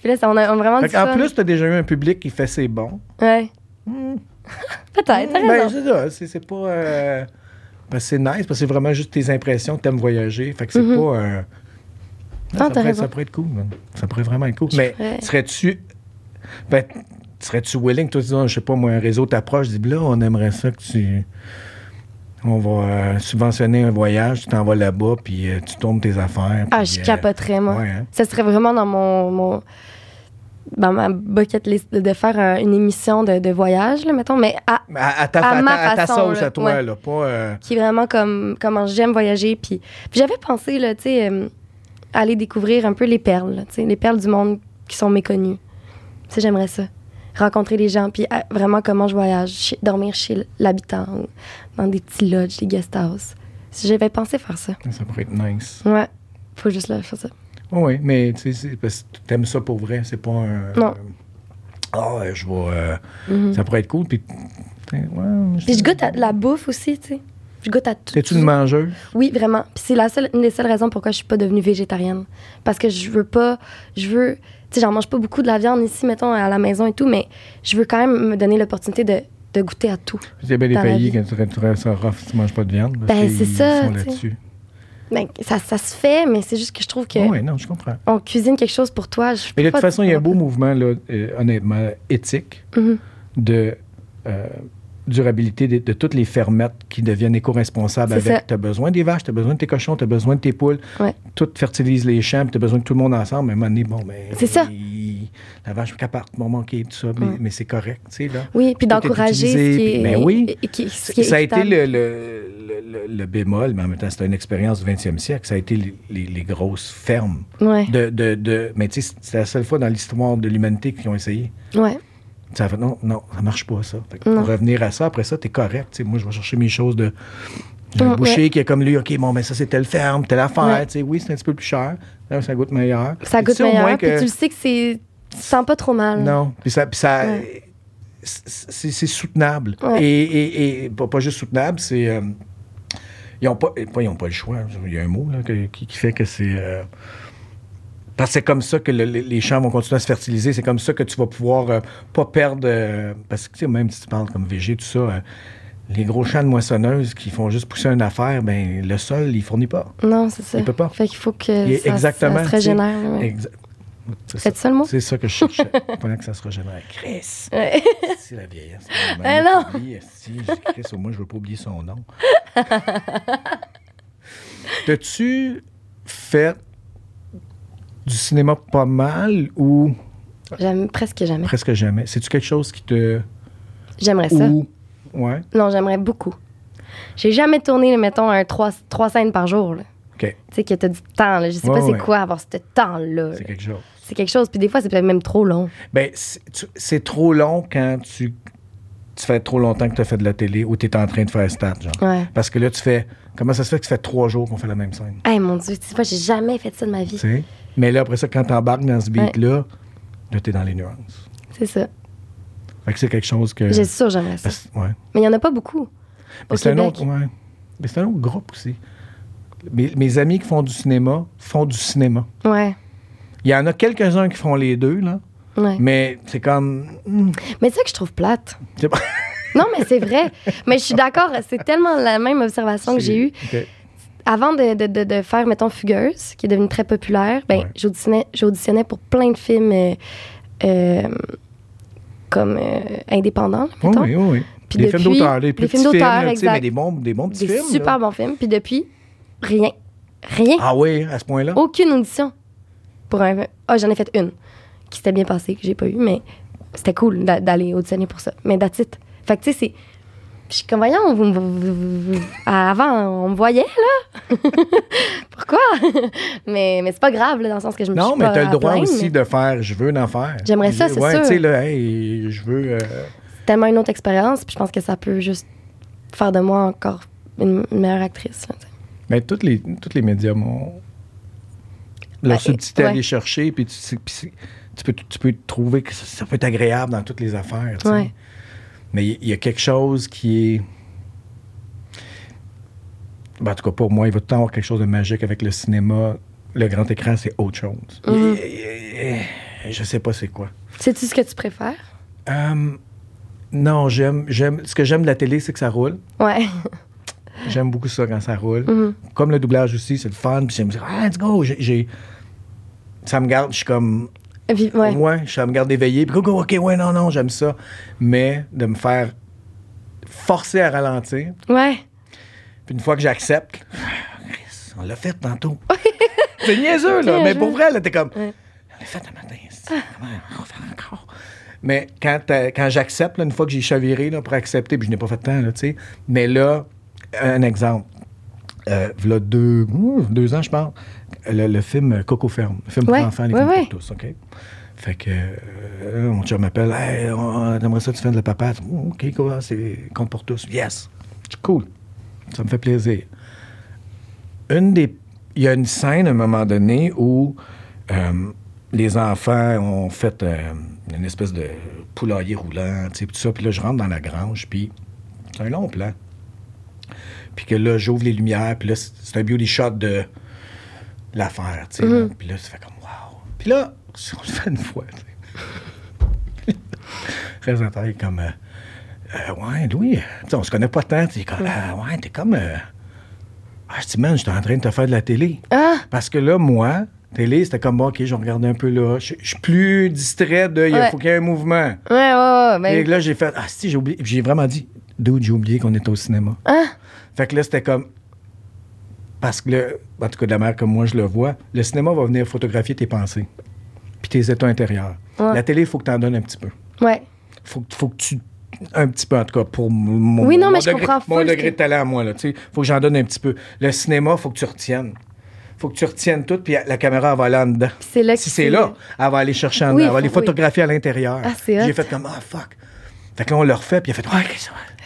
Puis là, ça, on a, on vraiment en plus, t'as déjà eu un public qui fait ses bons. Ouais. Hmm. Peut-être, t'as Ben, c'est ça. C'est, pas. euh, ben, c'est nice parce que c'est vraiment juste tes impressions que t'aimes voyager. Fait que c'est Mhm. pas. euh, non, ça, pourrait, ça pourrait être cool, man. Ça pourrait vraiment être cool. Je Mais ferais- serais-tu. Ben, serais-tu willing, toi, disons, je sais pas, moi, un réseau t'approche, dis, là, on aimerait ça que tu. On va euh, subventionner un voyage, tu t'en vas là-bas, puis euh, tu tournes tes affaires. Ah, je euh, capoterais, moi. ouais, hein. Ça serait vraiment dans mon. mon dans ma bucket list de- faire un- une émission de, de voyage, là, mettons, mais à, À, à ta, À ma ta- à ta façon, sauce là, à toi, ouais. là. Pas. euh, qui est vraiment comme comment j'aime voyager. Puis, puis j'avais pensé, là, tu sais, euh, aller découvrir un peu les perles, tu sais, les perles du monde qui sont méconnues. Tu sais, j'aimerais ça. Rencontrer les gens, puis euh, vraiment comment je voyage, chez- dormir chez l'habitant, dans des petits lodges, des guest house. Si J'avais pensé faire ça. ça pourrait être nice. Ouais. Faut juste là faire ça. Oui, mais tu sais, c'est parce que t'aimes ça pour vrai, c'est pas un. Non. Ah, ouais, je vais. euh, Mhm. Ça pourrait être cool. Puis, ouais, Puis je goûte à de la bouffe aussi, tu sais. Je goûte à tout. T'es-tu une mangeuse? Oui, vraiment. Puis c'est la seule, une des seules raisons pourquoi je suis pas devenue végétarienne. Parce que je veux pas. Je veux. Tu sais, j'en mange pas beaucoup de la viande ici, mettons, à la maison et tout, mais je veux quand même me donner l'opportunité de, de goûter à tout. Il y a bien des pays que tu trouverais ça rough si tu manges pas de viande. Ben, c'est ça, sont là-dessus. Ben, ça, ça se fait, mais c'est juste que je trouve que Oui, non, je comprends. on cuisine quelque chose pour toi. Je Mais de toute façon, il y a un beau mouvement, là, euh, honnêtement, éthique, Mhm. de euh, durabilité de, de toutes les fermettes qui deviennent éco-responsables avec. Tu as besoin des vaches, tu as besoin de tes cochons, tu as besoin de tes poules. Ouais. Tout fertilise les champs, tu as besoin de tout le monde ensemble. Mais à un moment donné, bon, ben, C'est ça. il- la vache caparte, bon, manquer, tout ça, mais, Ouais. mais c'est correct, tu sais, là. Oui, puis d'encourager ce qui est. ben oui. qui- ce qui est Ça a été le, le- le- le bémol, mais en même temps, c'était une expérience du 20e siècle. Ça a été les, les- les grosses fermes. Ouais. De, de, de- mais tu sais, c'est la seule fois dans l'histoire de l'humanité qu'ils ont essayé. Ouais. Ça fait, non, non, ça marche pas, ça. Fait que pour revenir à ça, après ça, t'es correct. Tu sais, moi, je vais chercher mes choses de. J'ai un Ouais. boucher qui est comme lui, OK, bon, ben ça, c'est telle ferme, telle affaire. Sais, oui, c'est un petit peu plus cher. Ça goûte meilleur. Ça goûte meilleur, moins puis que- tu le sais que c'est. Tu sens pas trop mal. Non. Puis ça. Puis ça c'est c'est soutenable. Ouais. Et, et, et pas, pas juste soutenable, c'est. euh, ils n'ont pas, pas, ils ont pas le choix. Il y a un mot là, que- qui, qui fait que c'est. euh, parce que c'est comme ça que le- les champs vont continuer à se fertiliser. C'est comme ça que tu vas pouvoir euh, pas perdre. euh, parce que tu sais, même si tu parles comme VG, tout ça, les gros champs de moissonneuses qui font juste pousser une affaire, ben le sol, il fournit pas. Non, c'est ça. Il peut pas. Fait qu'il faut que Il- ça, exactement. ça se régénère. ouais. Exa- C'est C'est ça? C'est ça que je cherchais. Pendant que ça se régénère. Chris! Ouais. Si la vieillesse. Eh non. Si, Chris, au moins, je veux pas oublier son nom. T'as-tu fait du cinéma pas mal ou? Presque jamais. presque jamais? C'est-tu quelque chose qui te. J'aimerais ça. Ou? Ouais. Non, j'aimerais beaucoup. J'ai jamais tourné, mettons, un trois, trois scènes par jour. là. Tu sais, que t'as du temps. Là. Je sais Ouais, pas c'est ouais. quoi avoir ce temps-là. C'est quelque chose. C'est quelque chose. Puis des fois, c'est peut-être même trop long. Ben, c'est tu- trop long quand tu. Tu fais trop longtemps que tu as fait de la télé ou tu es en train de faire stat, genre. Ouais. Parce que là, tu fais. Comment ça se fait que ça fait trois jours qu'on fait la même scène? Hey, mon Dieu, tu vois, j'ai jamais fait ça de ma vie. Tu? Mais là, après ça, quand tu embarques dans ce beat-là, là, tu es dans les nuances. C'est ça. Fait que c'est quelque chose que. J'ai sûr, j'aimerais ça. Parce- ouais. Mais il y en a pas beaucoup. C'est un Québec. autre, ouais. Mais c'est un autre groupe aussi. Mes, mes amis qui font du cinéma font du cinéma. Ouais. Il y en a quelques-uns qui font les deux, là. Ouais. Mais c'est comme. hmm, Mais c'est ça que je trouve plate. Non, mais c'est vrai. mais je suis d'accord. C'est tellement la même observation que j'ai eue. Avant de, de, de, de faire, mettons, Fugueuse, qui est devenue très populaire, ben, Ouais. j'auditionnais, j'auditionnais pour plein de films euh, euh, comme euh, indépendants, Oui, mettons. oui, oui, oui. Puis les depuis- films d'auteur, les plus les films petits films, d'auteur, exact. mais des bons, des bons petits Des films. super là. bons films. Puis depuis, rien. Rien. Ah oui, à ce point-là? Aucune audition. Pour un... Ah, j'en ai fait une qui s'était bien passée, que j'ai pas eu, mais c'était cool d'a- d'aller auditionner pour ça. Mais it. Fait que, tu sais, c'est... Je suis comme, voyons, vous, avant, on me voyait, là. Pourquoi? mais mais c'est pas grave, là, dans le sens que je me Non, suis mais pas tu as le à droit plaindre, aussi mais de faire je veux une affaire. J'aimerais ça, c'est ouais, sûr. tu sais, là, hey, je veux. euh, c'est tellement une autre expérience, puis je pense que ça peut juste faire de moi encore une, une meilleure actrice. là. Mais tous les, tous les médias m'ont leur subtilité à aller chercher, puis tu, puis tu peux, tu peux trouver que ça, ça peut être agréable dans toutes les affaires. tu sais. Ouais. Mais il y a quelque chose qui est. Ben, en tout cas, pour moi, il va tout le temps avoir quelque chose de magique avec le cinéma. Le grand écran, c'est autre chose. Et- et- Je sais pas c'est quoi. Sais-tu ce que tu préfères? Euh, non, j'aime, j'aime. Ce que j'aime de la télé, c'est que ça roule. Ouais. J'aime beaucoup ça quand ça roule. Mhm. Comme le doublage aussi, c'est le fun. Puis dire, ah, let's go. J'ai, Ça me garde, je suis comme. Ouais. Ouais, ça me garde éveillé. Puis go, go, ok, ouais, non, non, j'aime ça. Mais de me faire forcer à ralentir. Ouais. Puis une fois que j'accepte, Chris, on l'a fait tantôt. c'est niaiseux, là. Mais pour vrai, là, t'es comme, Ouais. on l'a fait un matin. on va faire encore? Mais quand, t'as- quand j'accepte, là, une fois que j'ai chaviré là, pour accepter, puis je n'ai pas fait de temps, là, tu sais. Mais là, un exemple. Euh, deux, ouh, deux ans, je pense, le, le film Coco Ferme, le film pour Ouais, enfants, les ouais, films ouais. pour tous, OK? Fait que euh, mon chum m'appelle, hey, on, aimerait ça, tu fais de le papa. Oh, OK, quoi, c'est compte pour tous. Yes! Cool. Ça me fait plaisir. Une des. Il y a une scène à un moment donné où euh, les enfants ont fait euh, une espèce de poulailler roulant, tu sais, tout ça. Puis là, je rentre dans la grange, puis c'est un long plan. Puis que là, j'ouvre les lumières, puis là, c'est un beauty shot de l'affaire, tu sais. là. Puis là, ça fait comme wow. Puis là, on le fait une fois, tu sais. Réalisateur est comme. euh, euh, ouais, Louis, tu sais, on se connaît pas tant. Tu sais, comme, Ah, ouais, t'es comme. euh, ah, je dis, man, j'étais en train de te faire de la télé. Ah! Parce que là, moi, télé, c'était comme, bon, OK, je regarde un peu là. Je suis plus distrait de, il Ouais. faut qu'il y ait un mouvement. Ouais, ouais, ouais. Ben, Et là, j'ai fait, ah, si, j'ai oublié. J'ai vraiment dit, dude, j'ai oublié qu'on était au cinéma. Ah! Fait que là, c'était comme. Parce que, le, en tout cas, de la manière comme moi je le vois, le cinéma va venir photographier tes pensées, puis tes états intérieurs. Ouais. La télé, il faut que tu en donnes un petit peu. Ouais. Faut, faut que tu. Un petit peu, en tout cas, pour mon, Oui, non, mon mais je degré, comprends mon degré de talent à moi. Là, tu sais. faut que j'en donne un petit peu. Le cinéma, faut que tu retiennes. faut que tu retiennes tout, puis la caméra, elle va aller en dedans. Là Si c'est là, elle va aller chercher en Oui, dedans. Elle va oui. photographier à l'intérieur. Ah, c'est. J'ai fait comme, ah, fuck. Fait que là, on le refait, puis il a fait, ouais,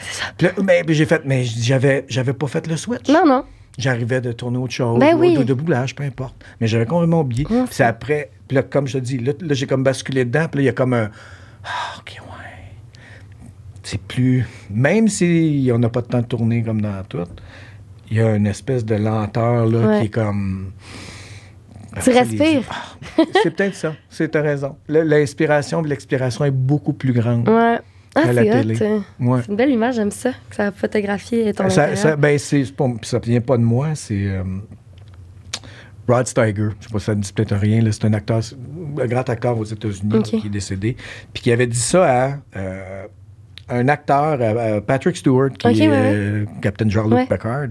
c'est ça. Puis là, mais, puis j'ai fait, mais j'avais, j'avais pas fait le switch. Non, non. J'arrivais de tourner autre chose, Ben ou oui. de, de doublage, peu importe. Mais j'avais complètement oublié. Puis c'est après, puis là, comme je te dis, là, là, j'ai comme basculé dedans, puis là, il y a comme un. Ah, OK, ouais. C'est plus. Même si on n'a pas de temps de tourner comme dans tout, il y a une espèce de lenteur, là, Ouais. qui est comme. Tu Après, les- respires. Ah, c'est peut-être ça. C'est, t'as raison. L'inspiration et l'expiration est beaucoup plus grande Ouais. Ah, qu'à la c'est télé. Ouais. C'est une belle image, j'aime ça. Que ça photographie ton Ça, ça, ben, ça vient pas de moi, c'est euh, Rod Steiger. Je sais pas si ça ne dit peut-être rien. là, C'est un acteur, un grand acteur aux États-Unis qui est décédé. Puis qui avait dit ça à euh, un acteur, euh, Patrick Stewart, qui est ouais. euh, Captain Jean-Luc Ouais. Picard.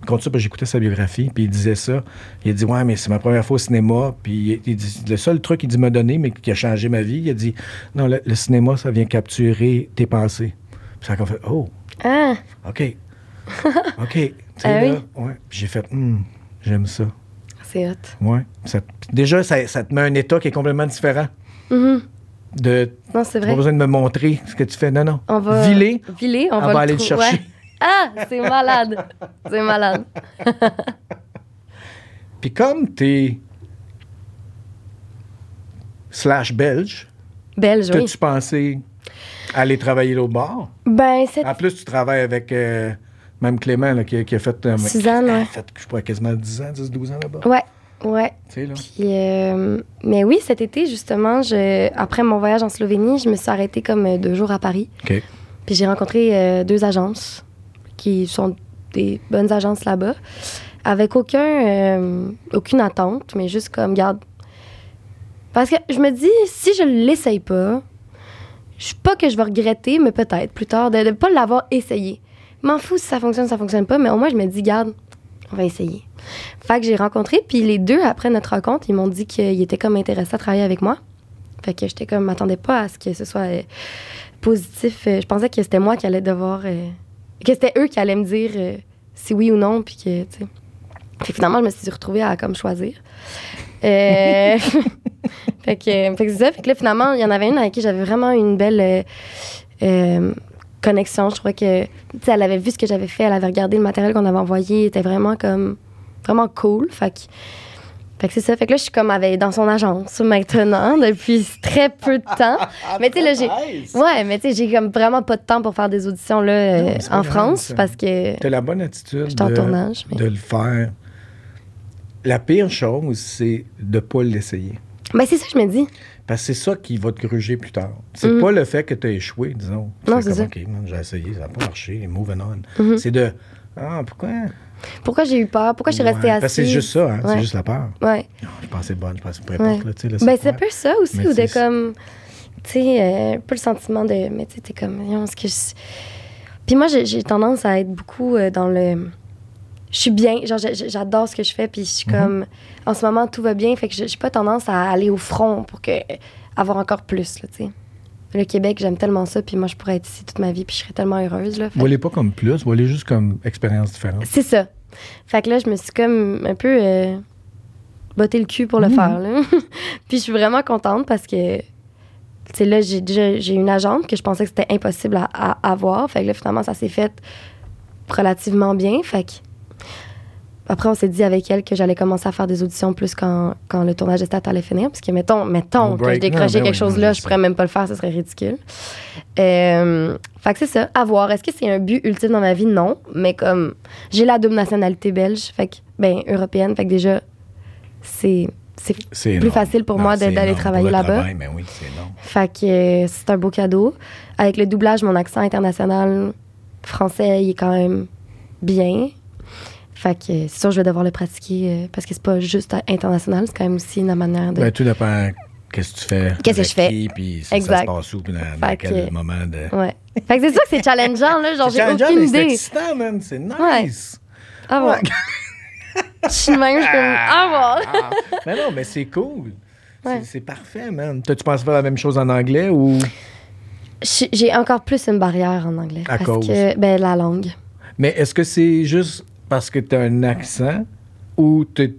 Il compte ça, j'écoutais sa biographie, puis il disait ça. Il a dit Ouais, mais c'est ma première fois au cinéma. Puis il, dit Le seul truc qu'il dit m'a donné, mais qui a changé ma vie, il a dit Non, le, le cinéma, ça vient capturer tes pensées. Puis ça a fait Oh, Ah! OK. OK. Ah oui? ouais. Puis j'ai fait, Hmm, j'aime ça. C'est hot. Ouais. Ça- déjà, ça, ça te met un état qui est complètement différent. Mhm. De, Non, c'est pas vrai. besoin de me montrer ce que tu fais. Non, non. On va. Viler, Viler, on va, va aller le trou- chercher. ouais. Ah! C'est malade. c'est malade. Puis comme t'es slash belge, Belge, oui. t'as-tu pensé aller travailler l'autre bord? Ben, c'est. En plus, tu travailles avec euh, même Clément là, qui, a- qui a fait... euh, Suzanne, qui a fait, je pas, quasiment 10 ans, 10, 12 ans là-bas. Ouais, ouais. Là. Puis, euh, mais oui, cet été, justement, je, après mon voyage en Slovénie, je me suis arrêtée comme euh, deux jours à Paris. OK. Puis j'ai rencontré euh, deux agences qui sont des bonnes agences là-bas, avec aucun, euh, aucune attente, mais juste comme, garde. Parce que je me dis, si je l'essaye pas, je suis pas que je vais regretter, mais peut-être plus tard, de ne pas l'avoir essayé. M'en fous si ça fonctionne, ça fonctionne pas, mais au moins je me dis, garde, on va essayer. Fait que j'ai rencontré, puis les deux, après notre rencontre, ils m'ont dit qu'ils étaient comme intéressés à travailler avec moi. Fait que j'étais comme, m'attendais pas à ce que ce soit euh, positif. Euh, Je pensais que c'était moi qui allais devoir. euh, que c'était eux qui allaient me dire si oui ou non, puis que, tu sais. Finalement, je me suis retrouvée à comme choisir. Fait que, c'est ça. Fait que là, finalement, il y en avait une avec qui j'avais vraiment une belle connexion. Je trouvais que, tu sais, elle avait vu ce que j'avais fait, elle avait regardé le matériel qu'on avait envoyé, était vraiment comme, vraiment cool. Fait que, Fait que c'est ça. Fait que là, je suis comme avec, dans son agence maintenant depuis très peu de temps. mais tu sais, là, j'ai. Ouais, mais tu sais, j'ai comme vraiment pas de temps pour faire des auditions là, euh, Non, en France parce que. T'as la bonne attitude en de, tournage, mais- de le faire. La pire chose, c'est de pas l'essayer. Ben, c'est ça que je me dis. Parce que c'est ça qui va te gruger plus tard. C'est Mhm. pas le fait que tu as échoué, disons. Non, c'est comme, ça. OK, j'ai essayé, ça n'a pas marché, moving on. Mhm. C'est de Ah, pourquoi? Pourquoi j'ai eu peur? Pourquoi je suis Ouais, restée assise? Que c'est juste ça, hein, Ouais. c'est juste la peur. Ouais. Je pensais bonne, je pensais peu Ouais. importe. Là, tu sais, là, Ben, c'est un peu ça aussi, ou de comme. Tu sais, euh, un peu le sentiment de. Mais tu sais, t'es comme. est-ce que je- Puis moi, j'ai j'ai tendance à être beaucoup euh, dans le. Je suis bien, genre, j'adore ce que je fais, puis je suis Mhm. comme. En ce moment, tout va bien, fait que j'ai pas tendance à aller au front pour que. avoir encore plus, là, tu sais. Le Québec, j'aime tellement ça, puis moi, je pourrais être ici toute ma vie, puis je serais tellement heureuse, là. Vois-les pas comme plus, vois-les juste comme expérience différente. c'est ça. Fait que là, je me suis comme un peu euh, botté le cul pour le Mhm. faire. Là. Puis je suis vraiment contente parce que, tu sais, là, j'ai déjà j'ai une agente que je pensais que c'était impossible à, à avoir. Fait que là, finalement, ça s'est fait relativement bien. Fait que. Après, on s'est dit avec elle que j'allais commencer à faire des auditions plus quand, quand le tournage de Stat allait finir. Parce que, mettons, mettons que je décrochais Non, ben quelque chose non, là, je pourrais même pas le faire, ce serait ridicule. Euh, fait que c'est ça, à voir. Est-ce que c'est un but ultime dans ma vie? Non. Mais comme j'ai la double nationalité belge, fait que, ben, européenne, fait que déjà, c'est. c'est plus facile pour Non, moi d'aller travailler là-bas. travail, oui, énorme. Fait que euh, c'est un beau cadeau. Avec le doublage, mon accent international français, il est quand même bien. Fait que c'est sûr, je vais devoir le pratiquer euh, parce que c'est pas juste international, c'est quand même aussi une manière de. Ben, tout dépend qu'est-ce que tu fais. Qu'est-ce que je fais. qui, Puis ça, ça se passe où, puis dans, quel que- moment de. Ouais. Fait que c'est sûr que c'est challengeant, là. Genre, j'ai aucune mais C'est idée. excitant, man. C'est nice. Ah bon? Ouais. Je suis même, je suis comme. Ah bon? Ah. mais non, mais c'est cool. C'est- Ouais. C'est parfait, man. Tu penses faire la même chose en anglais ou? J'ai encore plus une barrière en anglais. À parce cause? que, ben, la langue. Mais est-ce que c'est juste parce que tu as un accent ou tu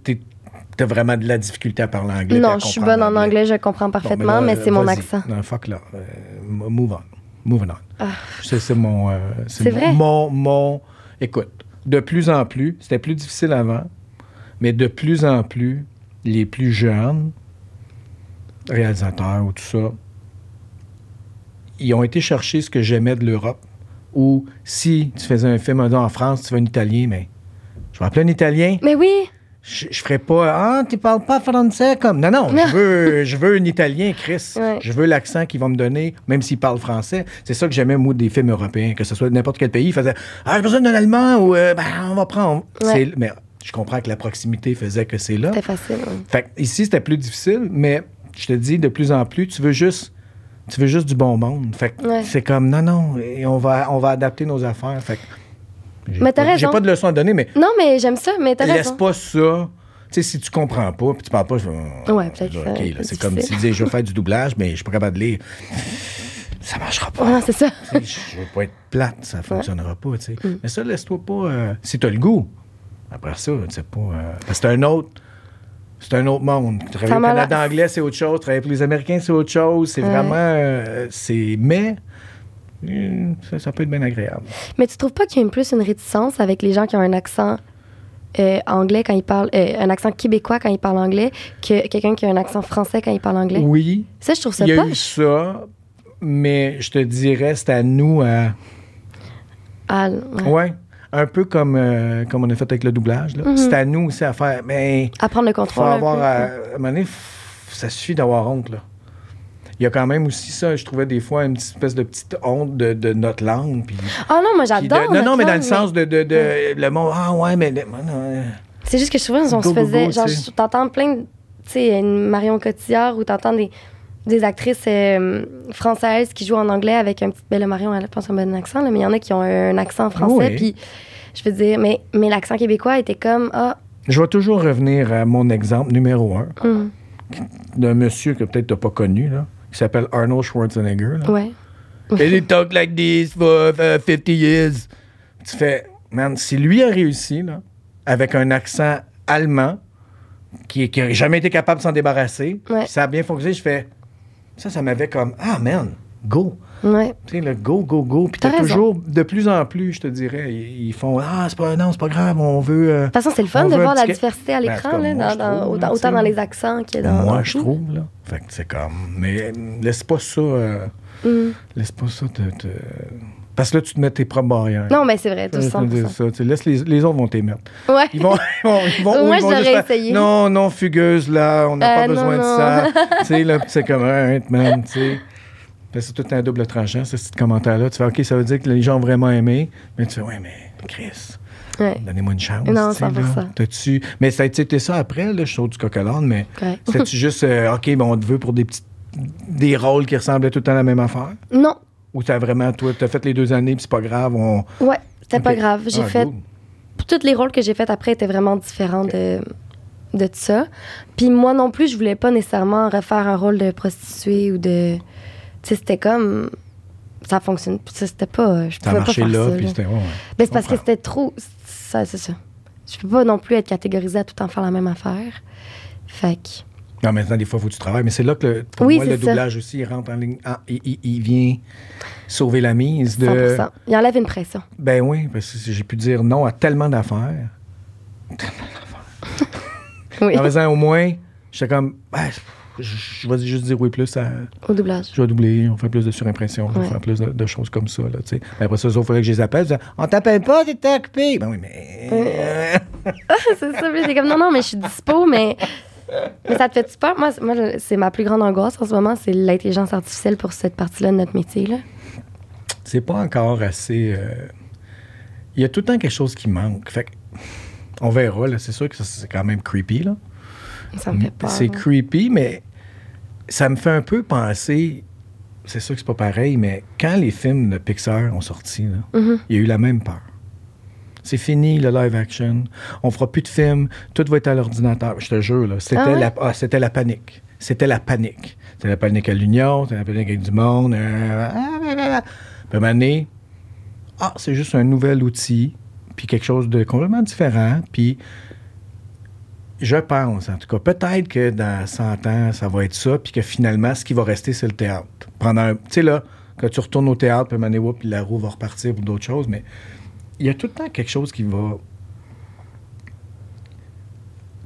as vraiment de la difficulté à parler anglais? Non, je suis bonne en anglais, je comprends parfaitement, mais c'est mon accent. Non, fuck là. Euh, move on. Moving on. Ah. C'est mon, euh, C'est mon, vrai? mon, mon- Écoute, de plus en plus, c'était plus difficile avant, mais de plus en plus, les plus jeunes réalisateurs ou tout ça, ils ont été chercher ce que j'aimais de l'Europe. Ou si tu faisais un film en France, tu fais un Italien, mais je vais appeler un Italien. Mais oui! Je, je ferais pas Ah, tu parles pas français comme. Non, non, je veux, je veux un Italien, Chris. Ouais. Je veux l'accent qu'il va me donner, même s'il parle français. C'est ça que j'aimais, moi, des films européens, que ce soit de n'importe quel pays. Il faisait Ah, j'ai besoin d'un Allemand ou euh, ben, on va prendre. Ouais. Mais je comprends que la proximité faisait que c'est là. C'était facile. ouais. Fait que ici, c'était plus difficile, mais je te dis, de plus en plus, tu veux juste. Tu veux juste du bon monde. Fait que Ouais. c'est comme, non, non, et on va, on va adapter nos affaires. Fait j'ai Mais t'as pas- J'ai raison. pas de leçon à donner, mais Non, mais j'aime ça, mais t'as laisse raison. pas ça. Tu sais, si tu comprends pas, puis tu parles pas, je fais, oh, Ouais, peut-être là, que OK, c'est là, c'est difficile. comme si tu disais, je veux faire du doublage, mais je suis pas capable de lire. Ça marchera pas. Ah, c'est ça. Je veux pas être plate, ça fonctionnera pas, tu sais. Mm. Mais ça, laisse-toi pas... euh, si t'as le goût, après ça, tu sais pas... euh, parce que c'est un autre... C'est un autre monde. Travailler au Canada anglais, c'est autre chose. Travailler pour les Américains, c'est autre chose. C'est Ouais. vraiment... euh, c'est... Mais... euh, Ça, ça peut être bien agréable. Mais tu trouves pas qu'il y a une- plus une réticence avec les gens qui ont un accent euh, anglais quand ils parlent, euh, un accent québécois quand ils parlent anglais, que quelqu'un qui a un accent français quand il parle anglais? Oui, Ça, je trouve ça il y a eu ça, mais je te dirais, c'est à nous à... Ouais. Ouais. Un peu comme, euh, comme on a fait avec le doublage. Mhm. C'est à nous aussi à faire. Mais À prendre le faut contrôle. un avoir. peu. à, à un moment donné, ça suffit d'avoir honte. Là. Il y a quand même aussi ça, je trouvais des fois une espèce de petite honte de, de notre langue. Puis, Ah non, moi j'adore. non, non, mais dans le sens de, de, de- le mot, ah ouais, mais. euh, C'est juste que je trouvais qu'on se go, faisait. go, genre, t'entends plein de. Tu sais, une Marion Cotillard ou t'entends des, des actrices euh, françaises qui jouent en anglais avec un petit. Ben, le Marion, elle a pas un bon accent, là, mais il y en a qui ont un accent français. Oui. Puis, je veux dire, mais, mais l'accent québécois était comme. Ah, Je vais toujours revenir à mon exemple numéro un hum, d'un monsieur que peut-être tu n'as pas connu, là, qui s'appelle Arnold Schwarzenegger. là. ouais. And he talk like this for uh, 50 years. Tu fais, man, si lui a réussi, là, avec un accent allemand, qui n'a jamais été capable de s'en débarrasser, Ouais. ça a bien fonctionné, je fais, ça, ça m'avait comme, ah, man, go. Ouais. Tu sais, le go, go, go. Puis T'as toujours, de plus en plus, je te dirais, ils, font Ah, c'est pas, non, c'est pas grave, on veut. euh, De toute façon, c'est le fun de voir la diversité à Ben, l'écran, en tout cas, là, dans- dans- autant, là, autant tu dans les accents que dans. moi, dans je tout. trouve, là. Fait que c'est comme. Mais laisse pas ça. euh, Mm. laisse pas ça te, te- Parce que là, tu te mets tes propres barrières. Non, mais c'est vrai, tout 100%. ça, tu sais, laisse les, les autres vont t'émettre. Ouais. Ils vont, ils vont, ils vont, Moi, ils vont je juste l'aurais faire, essayé. Non, non, fugueuse, là, on n'a Euh, pas non, besoin de ça. tu sais, là, c'est comme un man, tu sais. Que c'est tout un double tranchant, ce petit commentaire-là. Tu fais, OK, ça veut dire que les gens ont vraiment aimé. Mais tu fais, ouais, mais Chris, Ouais. donnez-moi une chance. Non. 100%. T'as-tu... Mais ça a été ça après, là, je saute du l'âne, mais c'était-tu juste, euh, OK, ben, on te veut pour des petites des rôles qui ressemblaient tout le temps à la même affaire? Non, Ou t'as vraiment, toi, t'as fait les deux années, puis c'est pas grave, on... ouais, c'était pas grave. J'ai Ah, fait. cool. Tous les rôles que j'ai faits après étaient vraiment différents de, de ça. Puis moi non plus, je voulais pas nécessairement refaire un rôle de prostituée ou de. C'était comme. Ça fonctionne. Ça, C'était pas. Je Ça pouvais pas faire là, ça. puis c'était... ouais, ouais. Ben, c'est parce que c'était trop. Ça, c'est ça. Je peux pas non plus être catégorisée à tout temps faire la même affaire. Fait que. Non, maintenant, des fois, il faut que tu travailles. Mais c'est là que, le- pour Oui, moi, le ça. doublage aussi, il rentre en ligne. ah, il, il- il vient sauver la mise de... 100%. Il enlève une pression. Ben oui, parce que j'ai pu dire non à tellement d'affaires. Oui. En faisant au moins, j'étais comme, ben, je, vais juste dire oui plus à... Au doublage. Je vais doubler, on fait plus de surimpression, on faire plus de, de choses comme ça, là, tu sais. Mais après ça, il fallait que je les appelle. je on t'appelle pas, t'es occupé. Ben oui, mais... c'est ça. puis C'est comme non, non, mais je suis dispo, mais. Mais ça te fait peur? Moi, c'est- moi, c'est ma plus grande angoisse en ce moment, c'est l'intelligence artificielle pour cette partie-là de notre métier. Là. c'est pas encore assez. euh, Il y a tout le temps quelque chose qui manque. Fait que, on verra, là. C'est sûr que c'est quand même creepy, là. Ça me fait peur. C'est là. creepy, mais ça me fait un peu penser. C'est sûr que c'est pas pareil, mais quand les films de Pixar ont sorti, là, Mhm. il y a eu la même peur. C'est fini le live action. On fera plus de films. Tout va être à l'ordinateur. Je te jure, là. C'était, Ah ouais? la, ah, c'était la panique. C'était la panique. C'était la panique à l'Union, c'était la panique avec du monde. euh, ah, blablabla. Puis à un moment donné, ah, c'est juste un nouvel outil, puis quelque chose de complètement différent. Puis je pense, en tout cas, peut-être que dans 100 ans, ça va être ça, puis que finalement, ce qui va rester, c'est le théâtre. Pendant un- Tu sais, là, quand tu retournes au théâtre, puis whoop, puis la roue va repartir pour d'autres choses, mais il y a tout le temps quelque chose qui va.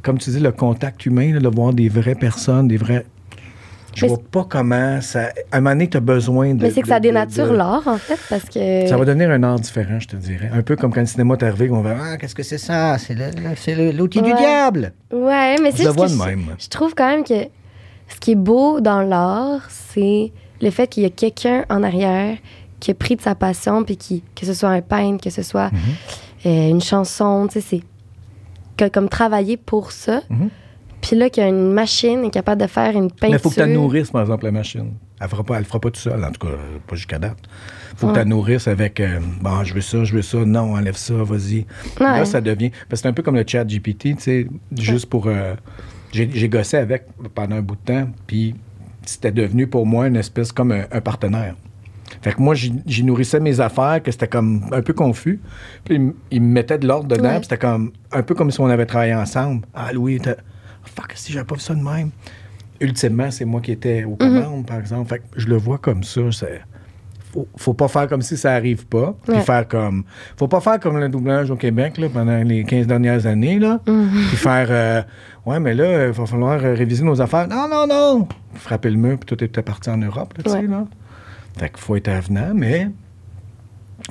Comme tu dis, le contact humain, là, de voir des vraies personnes, des vrais. Je vois pas comment ça. À un moment donné, tu as besoin de. Mais c'est que de- ça dénature de- l'art, en fait, parce que. Ça va devenir un art différent, je te dirais. Un peu comme quand le cinéma est arrivé, on va Ah, qu'est-ce que c'est ça? C'est le- le- le- l'outil du diable! Ouais, mais Je c'est le vois de je- même. Je trouve quand même que ce qui est beau dans l'art, c'est le fait qu'il y a quelqu'un en arrière qui a pris de sa passion, puis qui, que ce soit un peintre, que ce soit Mhm. euh, une chanson, tu sais, c'est comme travailler pour ça. Mhm. Puis là, qu'il y a une machine est capable de faire une peinture. Mais il faut que tu la nourrisses, par exemple, la machine. Elle ne fera, pas- elle le fera pas tout seul, en tout cas, pas jusqu'à date. Il faut que tu nourrisses avec euh, Bon, je veux ça, je veux ça, non, enlève ça, vas-y. Là, ça devient. Parce que c'est un peu comme le chat GPT, tu sais, juste pour. euh, j'ai, gossé avec pendant un bout de temps, puis c'était devenu pour moi une espèce comme un, un partenaire. Fait que moi, j'y, nourrissais mes affaires, que c'était comme un peu confus. Puis il, me mettait de l'ordre dedans, Ouais. puis c'était comme un peu comme si on avait travaillé ensemble. Ah, Louis, t'as- fuck, si j'avais pas vu ça de même. Ultimement, c'est moi qui étais aux commandes, par exemple. Fait que je le vois comme ça. Faut, faut pas faire comme si ça arrive pas. Puis faire comme. Faut pas faire comme le doublage au Québec là, pendant les 15 dernières années. Là. Puis faire. euh, ouais, mais là, il va falloir euh, réviser nos affaires. Non, non, non! Frapper le mur, puis tout était parti en Europe. Là, tu sais, Ouais. là. Fait qu'il faut être avenant, mais.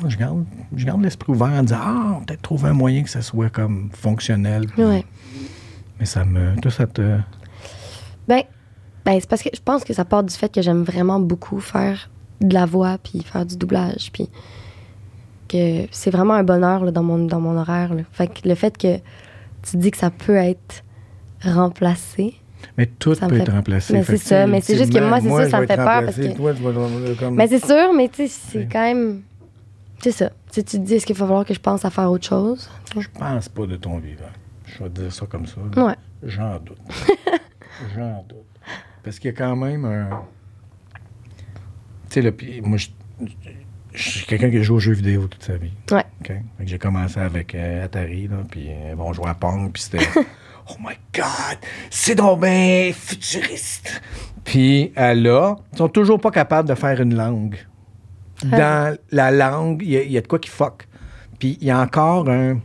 Je garde, je garde l'esprit ouvert en disant Ah, peut-être trouver un moyen que ça soit comme fonctionnel. puis- Ouais. Mais ça me. Tout ça te. Ben, ben c'est parce que je pense que ça part du fait que j'aime vraiment beaucoup faire de la voix, puis faire du doublage, puis que c'est vraiment un bonheur là, dans, mon, dans mon horaire. là. Fait que le fait que tu dis que ça peut être remplacé, Mais tout peut fait- être remplacé. Mais c'est ça, mais c'est juste que moi, c'est ça, ça me fait peur parce remplacé, que- Toi, tu vas le- comme- Mais c'est sûr, mais tu sais, c'est quand même. C'est ça. Tu sais, tu te dis, est-ce qu'il va falloir que je pense à faire autre chose? Je pense pas de ton vivant. Je vais te dire ça comme ça. Ouais. J'en doute. J'en doute. Parce qu'il y a quand même un. Tu sais, là, puis moi, je, je suis quelqu'un qui joue aux jeux vidéo toute sa vie. Ouais. OK? Fait que j'ai commencé avec euh, Atari, là, puis euh, bon, on jouait à Pong, puis c'était. Oh my God, c'est donc bien futuriste. Puis euh, là, ils sont toujours pas capables de faire une langue. Dans la langue, il y, a- il y a de quoi qui fuck. Puis il y a encore un.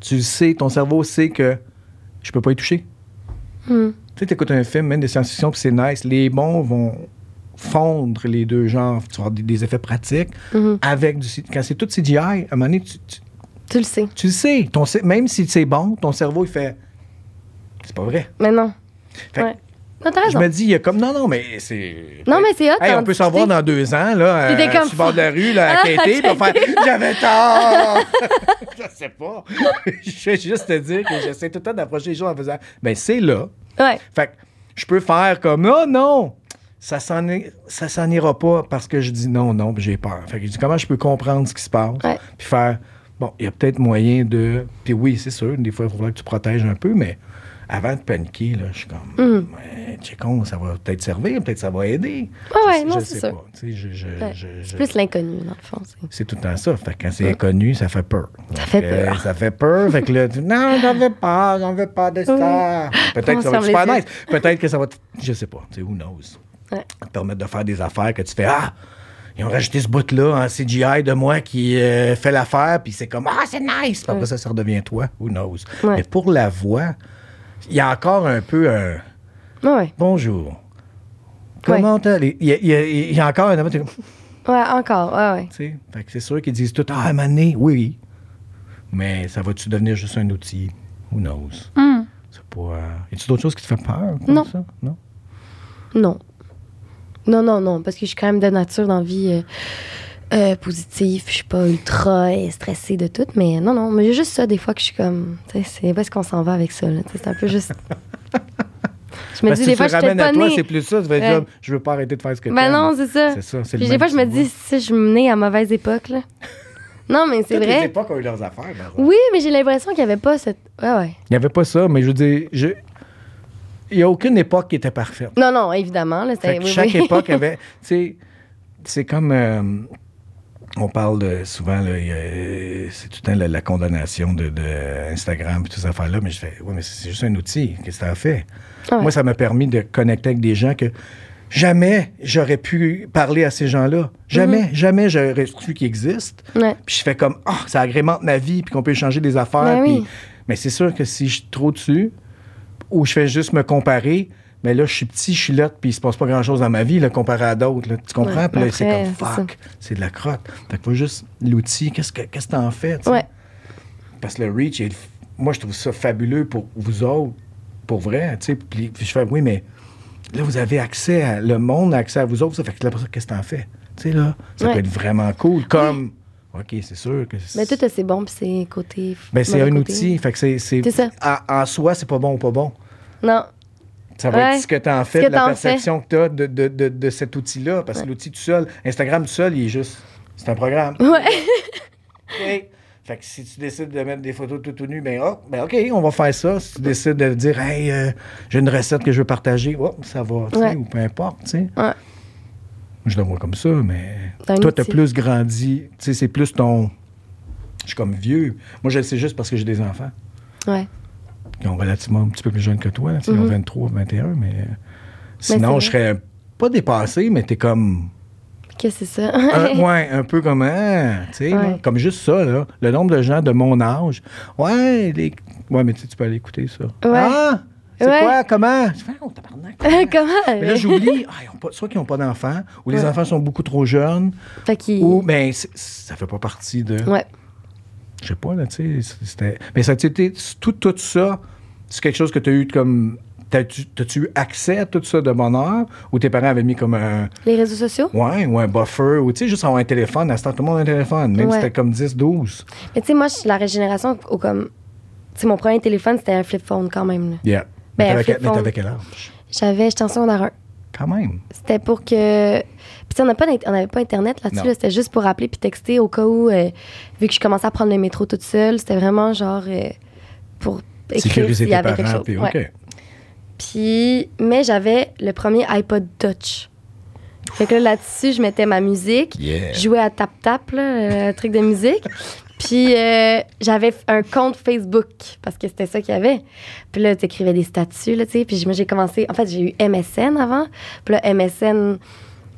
Tu sais, ton cerveau sait que je peux pas y toucher. Hmm. Tu sais, t'écoutes un film, même de science-fiction, puis c'est nice. Les bons vont fondre les deux genres. Tu vas avoir des, des effets pratiques Mhm. avec du. Quand c'est tout CGI, à un moment donné, tu, tu- Tu le sais. tu le sais. Ton, même si c'est bon, ton cerveau, il fait. C'est pas vrai. Mais non. Fait Ouais. Non, t'as Je me dis, il y a comme. Non, non, mais c'est. Non, mais c'est hot. Hey, on peut s'en voir dans deux ans, là, t'es euh, comme sur le bord de la rue, là, à va Katie. faire J'avais tort! je sais pas. je vais juste te dire que j'essaie tout le temps d'approcher les gens en faisant Ben, c'est là. Ouais. Fait que je peux faire comme Oh non! Ça s'en est- ça s'en ira pas parce que je dis non, non, puis j'ai peur. Fait que je dis comment je peux comprendre ce qui se passe, Ouais. puis faire Bon, il y a peut-être moyen de. Puis oui, c'est sûr, des fois, il faudra que tu protèges un peu, mais avant de paniquer, là, je suis comme, checkons, ça va peut-être servir, peut-être ça va aider. Ouais, ouais, non, c'est je- C'est plus l'inconnu, dans le fond. c'est- c'est tout le temps ça. Fait que quand c'est inconnu, ça fait peur. Ça fait peur. ça fait peur. Fait que là, non, j'en veux pas, j'en veux pas de ça. Peut-être que ça va être super nice. Peut-être que ça va te, je sais pas, tu sais, who knows. Ouais. Ça te permettre de faire des affaires que tu fais, ah, ils ont rajouté ce bout-là en CGI de moi qui euh, fait l'affaire, puis c'est comme, ah, c'est nice. Puis après ça, ça redevient toi, who knows. Ouais. Mais pour la voix, il y a encore un peu un Ouais, ouais. bonjour. Comment t'as. Il y, a- il y a- il y a encore un. Ouais, encore. Ouais, ouais. c'est sûr qu'ils disent tout Ah, donné, oui. Mais ça va-tu devenir juste un outil? Who knows? C'est pas. Euh... Y a-tu d'autres choses qui te font peur? comme Non. Ça? Non? Non. Non, non, non. Parce que je suis quand même de nature dans la vie euh, euh, positive. Je suis pas ultra stressée de tout. Mais non, non. Mais j'ai juste ça des fois que je suis comme. Tu sais, c'est où est-ce qu'on s'en va avec ça? là? C'est un peu juste. Je me Parce dis que des tu fois, te je à pas toi, c'est plus ça. Tu vas dire, je veux pas arrêter de faire ce que tu Ben non, c'est ça. C'est ça, c'est Puis des fois, je me dis, si je suis née à mauvaise époque, là. Non, mais c'est Toutes les vrai. époques ont eu leurs affaires. exemple. Oui, mais j'ai l'impression qu'il n'y avait pas cette. Ouais, ouais. Il n'y avait pas ça, mais je veux dire, je... il n'y a aucune époque qui était parfaite. Non, non, évidemment. Là, oui, chaque oui. époque avait. Tu sais, c'est comme. euh, on parle de, souvent, c'est tout le temps la, la condamnation de, de Instagram et toutes ces affaires-là, mais je fais, oui, mais c'est juste un outil. Qu'est-ce que ça a fait? Ah ouais. Moi, ça m'a permis de connecter avec des gens que jamais j'aurais pu parler à ces gens-là. Jamais, Mhm. jamais j'aurais su qu'ils existent. Ouais. Puis je fais comme, ah, ça agrémente ma vie, puis qu'on peut échanger des affaires. Ben puis- oui. Mais c'est sûr que si je suis trop dessus, ou je fais juste me comparer, mais là, je suis petit, je suis là, puis il se passe pas grand-chose dans ma vie, là, comparé à d'autres. Tu comprends? Ouais, puis là, c'est comme, fuck, c'est de la crotte. Fait que faut juste l'outil, qu'est-ce que qu'est-ce que t'en fais? Ouais. Parce que le reach, est- moi, je trouve ça fabuleux pour vous autres, pour vrai. tu sais. Puis, puis je fais, oui, mais là, vous avez accès à. Le monde a accès à vous autres. Ça fait que là, qu'est-ce que t'en fais? Tu sais, là, ça Ouais. peut être vraiment cool. Comme, OK, c'est sûr que. Mais tout, c'est bon, puis c'est côté. Ben, c'est un côté. outil. Fait que c'est. en soi, c'est pas bon ou pas bon. Non. Ça va Ouais. être ce que tu en fais, de la perception que tu as de, de, de, de cet outil-là. Parce que l'outil tout seul, Instagram tout seul, il est juste. C'est un programme. Ouais. Fait que si tu décides de mettre des photos tout, tout nues, ben, oh, ben OK, on va faire ça. Si tu décides de dire, hey, euh, j'ai une recette que je veux partager, oh, ça va, tu sais, Ouais. ou peu importe, tu sais. Ouais. Je le vois comme ça, mais toi, tu as outil. plus grandi. Tu sais, c'est plus ton. Je suis comme vieux. Moi, je le sais juste parce que j'ai des enfants Ouais. Qui ont relativement un petit peu plus jeunes que toi. Ils ont Mhm. 23, 21, mais. euh, Sinon, c'est je serais pas dépassé, mais t'es comme. Qu'est-ce que c'est ça? Un, ouais, un peu comme. hein, là, comme juste ça, là. Le nombre de gens de mon âge. Ouais, les... ouais mais tu peux aller écouter ça. Ouais. Ah! C'est Ouais. quoi? Comment? Je fais, oh, tabarnak. Comment? Mais là, j'oublie. Ah, ils ont pas, soit qu'ils n'ont pas d'enfants, ou les enfants sont beaucoup trop jeunes, Fait ou, ben, ça fait pas partie de. Ouais. Je sais pas, là, tu sais. C'était... Mais ça. Tout, tout ça, c'est quelque chose que tu as eu comme. T'as-tu, eu accès à tout ça de bonheur, ou tes parents avaient mis comme un. Les réseaux sociaux? Ouais, ou un buffer, ou tu sais, juste avoir un téléphone. À ce temps, tout le monde a un téléphone, même si c'était comme 10, 12. Mais tu sais, moi, je suis la régénération au comme. Tu sais, mon premier téléphone, c'était un flip phone quand même. là. Yeah. Ben, mais t'avais quel âge? J'avais, j'étais en secondaire 1. Quand même. C'était pour que. Puis on n'avait pas Internet là-dessus. Là. C'était juste pour appeler puis texter au cas où, euh, vu que je commençais à prendre le métro toute seule, c'était vraiment genre euh, pour écrire s'il y avait quelque chose. puis Ouais. Puis, mais j'avais le premier iPod Touch. Fait que là, là-dessus, je mettais ma musique. Yeah. Je jouais à tap-tap, là, le truc de musique. Puis euh, j'avais un compte Facebook parce que c'était ça qu'il y avait. Puis là, tu écrivais des statuts, là, tu sais. Puis moi, j'ai commencé. En fait, j'ai eu MSN avant. Puis là, MSN,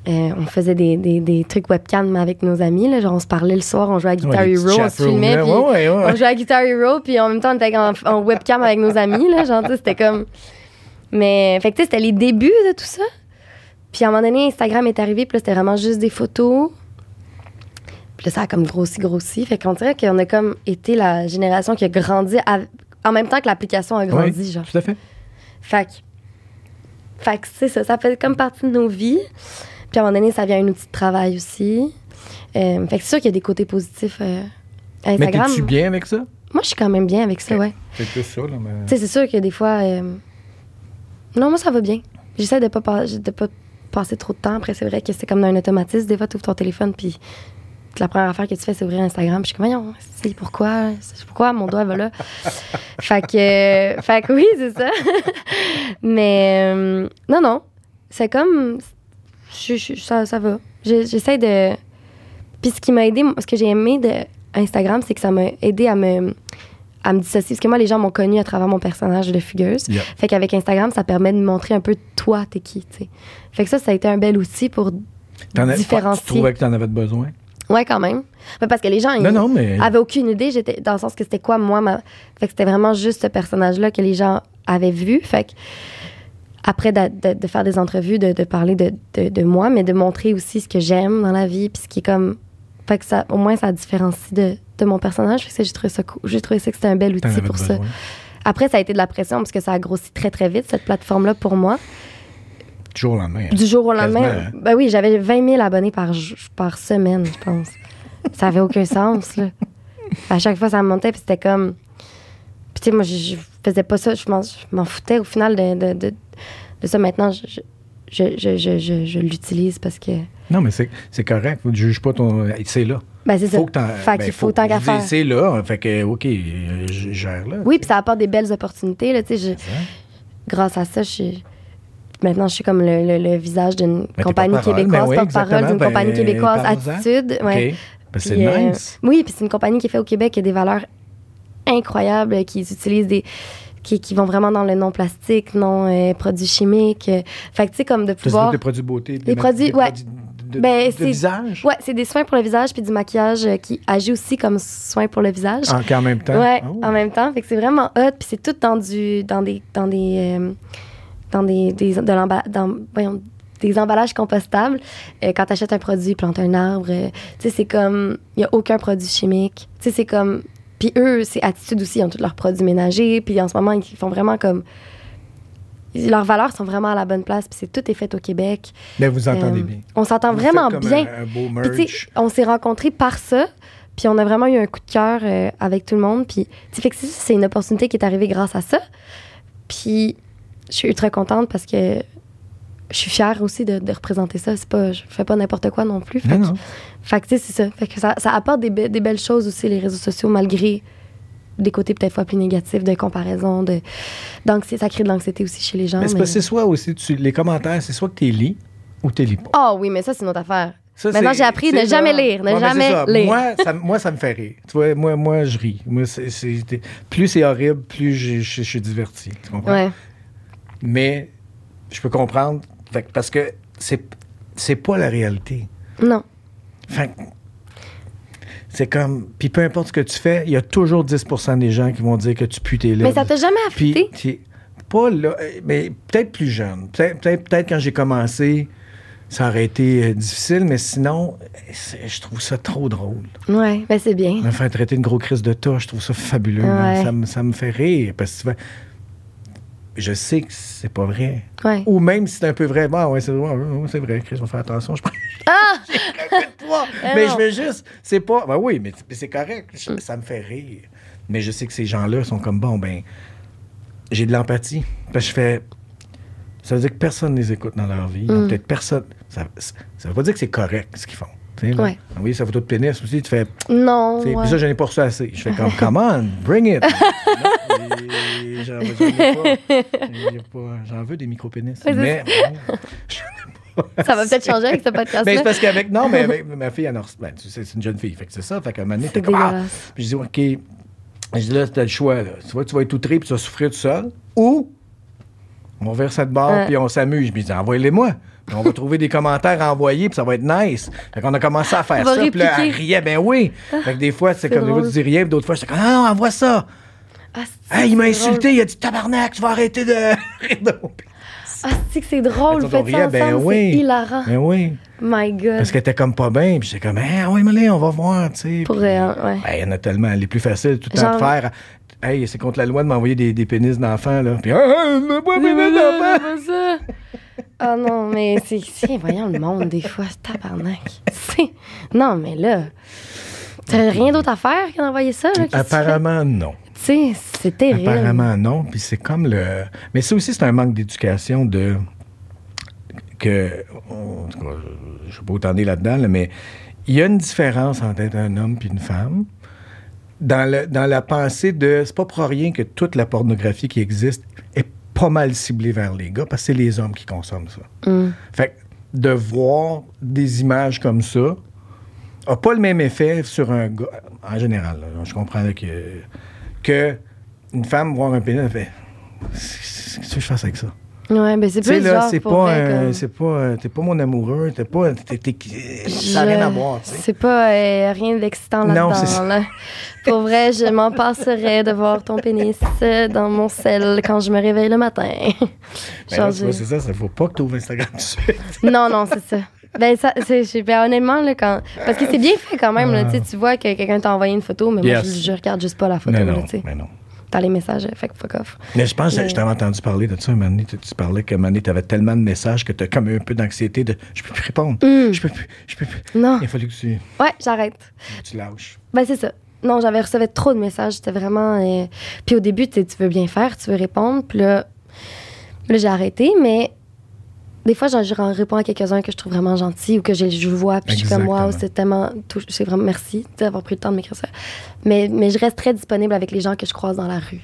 euh, on faisait des, des, des trucs webcam avec nos amis. Là, genre, on se parlait le soir, on jouait à Guitar Ouais, Hero, on se filmait. Puis Ouais, ouais, ouais. on jouait à Guitar Hero, puis en même temps, on était en, en webcam avec nos amis. Là, genre, tu sais, c'était comme. Mais, fait que, tu sais, c'était les débuts de tout ça. Puis à un moment donné, Instagram est arrivé, puis là, c'était vraiment juste des photos. Puis là, ça a comme grossi, grossi. Fait qu'on dirait qu'on a comme été la génération qui a grandi en même temps que l'application a grandi, Oui, genre. Tout à fait. Fait que, fait que c'est ça, ça fait comme partie de nos vies. Puis à un moment donné, ça devient un outil de travail aussi. Euh, fait que c'est sûr qu'il y a des côtés positifs euh, à Mais Instagram. t'es-tu bien avec ça? Moi, je suis quand même bien avec ça, ouais. C'est plus ça, là. Mais... Tu sais, c'est sûr que des fois. euh, Non, moi, ça va bien. J'essaie de pas- de pas passer trop de temps. Après, c'est vrai que c'est comme dans un automatisme. Des fois, tu ouvres ton téléphone, puis la première affaire que tu fais, c'est ouvrir Instagram. Puis je suis comme, voyons, c'est pourquoi, c'est pourquoi mon doigt va là? fait que, euh, fait que oui, c'est ça. Mais euh, non, non. C'est comme. je- je- ça, ça va. J'essaie de. Puis ce qui m'a aidé, ce que j'ai aimé de Instagram, c'est que ça m'a aidé à me, à me dissocier. Parce que moi, les gens m'ont connu à travers mon personnage de fugueuse. Fait qu'avec Instagram, ça permet de montrer un peu toi, t'es qui, tu sais. Fait que ça, ça a été un bel outil pour différencier. Tu trouvais que t'en avais besoin? Ouais, quand même. Mais parce que les gens, ils Non, non, mais. avaient aucune idée, j'étais dans le sens que c'était quoi, moi, ma... Fait que c'était vraiment juste ce personnage-là que les gens avaient vu. Fait que après de, de- de faire des entrevues, de, de parler de, moi, mais de montrer aussi ce que j'aime dans la vie, puis ce qui est comme. Fait que ça, au moins, ça différencie de, de mon personnage. Fait que j'ai trouvé ça cool. J'ai trouvé ça que c'était un bel outil pour ça. Après, ça a été de la pression parce que ça a grossi très, très vite, cette plateforme-là, pour moi. Du jour au lendemain. hein. Du jour au lendemain. Quasiment, hein. Ben oui, j'avais 20 000 abonnés par, par semaine, je pense. ça avait aucun sens, là. À chaque fois, ça me montait, puis c'était comme. Puis tu sais, moi, je, faisais pas ça, je m'en, je m'en foutais au final de, de, de, de ça. Maintenant, je, je, je, je, l'utilise parce que. Non, mais c'est c'est correct. Je juge pas ton. C'est là. Ben, c'est ça. Faut que t'en. Fait ben, qu'il faut tant qu'à faire. C'est là. Fait que, OK, euh, je gère là. Oui, puis ça apporte des belles opportunités, là, tu sais. Grâce à ça, je suis. Maintenant, je suis comme le, le- le visage d'une compagnie québécoise, Ben porte-parole d'une exactement. compagnie Ben, québécoise. Attitude. Ouais. OK. Ben, c'est euh, nice. oui, puis c'est une compagnie qui est faite au Québec, qui a des valeurs incroyables, qui utilisent des. Qui, qui vont vraiment dans le non plastique, non euh, produits chimiques. euh. Fait que, tu sais, comme de pouvoir. des produits beauté. Des produits, ouais. de, Ben, de visage. Ouais, c'est des soins pour le visage puis du maquillage euh, qui agit aussi comme soin pour le visage. En, en même temps. Ouais, Oh. en même temps. Fait que c'est vraiment hot. Puis c'est tout dans du, dans des, dans des, euh, dans des, des, de l'emba- dans, voyons, des emballages compostables. Euh, quand tu achètes un produit, plante un arbre. euh, tu sais, c'est comme, il n'y a aucun produit chimique. Tu sais, c'est comme, puis eux, c'est Attitude aussi, ils ont tous leurs produits ménagers. Puis en ce moment, ils font vraiment comme, leurs valeurs sont vraiment à la bonne place. Puis c'est tout est fait au Québec. Mais vous entendez Euh, bien. On s'entend vraiment comme bien. Un, un beau merch. on s'est rencontrés par ça. Puis on a vraiment eu un coup de cœur avec tout le monde. Puis, tu sais, c'est une opportunité qui est arrivée grâce à ça. Puis, je suis ultra contente parce que je suis fière aussi de, de représenter ça. C'est pas, je fais pas n'importe quoi non plus. Fait Non, que, fait c'est ça. Fait que ça, ça apporte des, be- des belles choses aussi, les réseaux sociaux, malgré des côtés peut-être fois plus négatifs de comparaison, de, ça crée de l'anxiété aussi chez les gens. Mais c'est mais- soit aussi, tu, les commentaires, c'est soit que tu lis ou tu lis pas. Ah oui, mais ça, c'est une autre affaire. Ça, Maintenant, j'ai appris ne jamais lire, ne Ouais, jamais ça. lire. Moi ça, moi, ça me fait rire. Tu vois, moi, moi je ris. Moi, c'est- c'est- plus c'est horrible, plus je, je- je suis diverti. Tu comprends? Ouais. Mais je peux comprendre. Fait parce que c'est, c'est pas la réalité. Non. Fait c'est comme. Puis peu importe ce que tu fais, il y a toujours 10% des gens qui vont dire que tu pues tes lèvres. Mais ça t'a jamais affecté? pas là, mais peut-être plus jeune. Peut-être, peut-être, peut-être quand j'ai commencé, ça aurait été euh, difficile, mais sinon, je trouve ça trop drôle. Ouais, ben c'est bien. Me faire traiter une grosse crise de tas, je trouve ça fabuleux. Ouais. Ça, me, ça me fait rire parce que je sais que c'est pas vrai. Ouais. Ou même si c'est un peu vrai, bon, ouais, c'est, ouais, c'est vrai, Chris, on faire attention. Je prends Ah! un peu de poids. Ah mais non. je veux juste, c'est pas, ben oui, mais, mais c'est correct, Je- ça me fait rire. Mais je sais que ces gens-là sont comme, bon, ben, j'ai de l'empathie. Parce que je fais, ça veut dire que personne ne les écoute dans leur vie. Mm. Peut-être personne, ça, ça veut pas dire que c'est correct ce qu'ils font. Ouais. Oui, ça photo de pénis aussi, tu fais, Non. ouais. Puis ça, j'en ai pas reçu assez. Je fais comme, come on, bring it. Et J'en j'en veux des micro-pénis. C'est mais bon. Ça va peut-être changer avec ce Ben, c'est podcast-là. parce qu'avec. Non, mais avec ma fille, elle ben, c'est une jeune fille. Fait que c'est ça. Fait qu'à un moment donné, C'est t'es comme. Ah! Puis je dis, OK. Je dis, là, t'as le choix. Là. Tu vois, tu vas être outré puis tu vas souffrir tout seul. Ou on verse cette barre Ouais. puis on s'amuse. Je me dis, envoyez-les-moi. Puis on va trouver des commentaires à envoyer puis ça va être nice. Fait qu'on a commencé à faire ça. Puis là, elle riait, ben oui. Fait que des fois, c'est c'est comme des fois, drôle. tu dis rien, puis d'autres fois, j'étais comme, ah non, envoie ça. Ah, il m'a insulté, il a dit tabarnak, tu vas arrêter de. Ah, c'est que c'est drôle. Faites ça ben ensemble, c'est hilarant. Ben oui. My God. Parce qu'elle était comme pas bien, puis j'étais comme, ah oui, mais on va voir, tu sais. Pour euh, ouais. Ben, il y en a tellement. Les plus faciles, tout le temps de faire. Hey, c'est contre la loi de m'envoyer des, des pénis d'enfants, là. Puis, ah, ah, pas pénis d'enfants. ça. Ah non, mais c'est. Voyons le monde, des fois, tabarnak. Non, mais là. T'as rien d'autre à faire que d'envoyer ça, là? Apparemment, non. Sais, c'est terrible. Apparemment, non. Puis c'est comme le. Mais ça aussi, c'est un manque d'éducation de. Que. en tout cas, Je ne vais pas autant là-dedans, là, mais il y a une différence entre être un homme et une femme. Dans, le- dans la pensée de. C'est pas pour rien que toute la pornographie qui existe est pas mal ciblée vers les gars, parce que c'est les hommes qui consomment ça. Hum. Fait que de voir des images comme ça n'a pas le même effet sur un gars, en général. là. je comprends là, que, que une femme voir un pénis, elle fait Qu'est-ce que tu veux que je fasse avec ça? Ouais, ben c'est plus là, c'est pas, c'est pas, euh, t'es pas mon amoureux, t'es pas, t'es, t'es- ça n'a rien à voir. C'est pas euh, rien d'excitant Non, là-dedans. c'est ça. là. Pour vrai, je m'en passerais de voir ton pénis euh, dans mon sel quand je me réveille le matin. Ben c'est ça, ça faut pas que tu ouvres Instagram tout de suite. non, non, c'est ça. Ben, ça, c'est, ben, honnêtement, là, quand. Parce que c'est bien fait quand même, là, tu sais, tu vois que quelqu'un t'a envoyé une photo, mais moi, je, je regarde juste pas la photo, Mais non, mais non. T'as les messages, fait que fuck off. Mais je pense que Mais- je t'avais entendu parler de ça donné. Tu, tu parlais qu'à un moment donné, tu avais tellement de messages que tu as comme un peu d'anxiété de je peux plus répondre. Mm. Je peux plus. Je peux plus. Non. Il a fallu que tu, Ouais, j'arrête. tu lâches. Ben, c'est ça. Non, j'avais reçu trop de messages. C'était vraiment. euh, Puis au début, tu veux bien faire, tu veux répondre. Puis là, là j'ai arrêté, mais des fois, j'en réponds à quelques-uns que je trouve vraiment gentils ou que je, je vois. Puis je suis comme, Exactement. waouh, c'est tellement. C'est vraiment merci d'avoir pris le temps de m'écrire ça. Mais, mais je reste très disponible avec les gens que je croise dans la rue.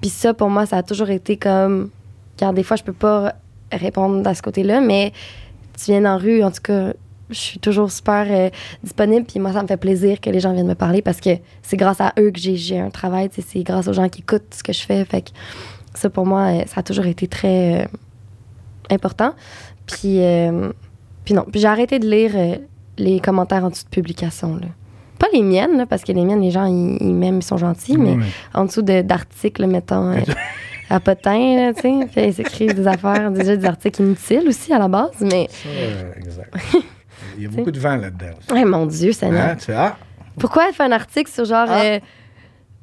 Puis ça, pour moi, ça a toujours été comme. Car des fois, je peux pas répondre à ce côté-là, mais tu viens en rue, en tout cas, je suis toujours super euh, disponible. Puis moi, ça me fait plaisir que les gens viennent me parler parce que c'est grâce à eux que j'ai- j'ai un travail. C'est grâce aux gens qui écoutent ce que je fais. Fait que ça, pour moi, euh, ça a toujours été très euh, important. Puis, euh, puis non. Puis j'ai arrêté de lire euh, les commentaires en dessous de publications. Là. Pas les miennes, là, parce que les miennes, les gens, ils, ils m'aiment, ils sont gentils, mais en dessous de- d'articles, mettons, euh, à potin, là, tu sais. Puis ils s'écrivent des affaires, déjà des articles inutiles aussi à la base, mais. Ça, euh, exact. Il y a beaucoup de vent là-dedans. Ouais, mon Dieu, Seigneur. Hein? Ah, Pourquoi elle fait un article sur genre Ah.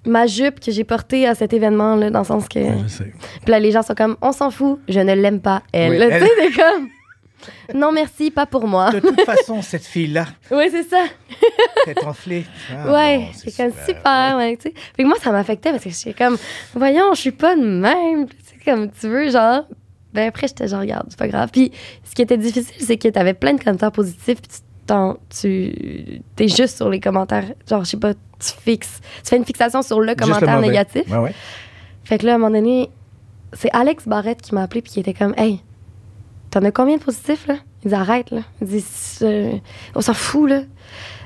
Ma jupe que j'ai portée à cet événement-là, dans le sens que. je sais. Puis là, les gens sont comme, on s'en fout, je ne l'aime pas, elle. Oui, Tu sais, c'est comme. Non, merci, pas pour moi. De toute façon, cette fille-là, Oui, c'est ça. t'es enflée. Ah, ouais, bon, c'est comme super, ouais, tu sais. Fait que moi, ça m'affectait parce que j'étais comme, voyons, je suis pas de même. Tu sais, comme tu veux, genre. Ben après, j'étais genre, regarde, c'est pas grave. Puis ce qui était difficile, c'est que t'avais plein de commentaires positifs, puis tu t'en- tu t'es juste sur les commentaires. Genre, je sais pas, tu fixes. Tu fais une fixation sur le commentaire négatif. Ouais, ouais. Fait que là, à un moment donné, c'est Alex Barrette qui m'a appelé puis qui était comme Hey, t'en as combien de positifs là? Il dit arrête là. Il dit Euh, on s'en fout là.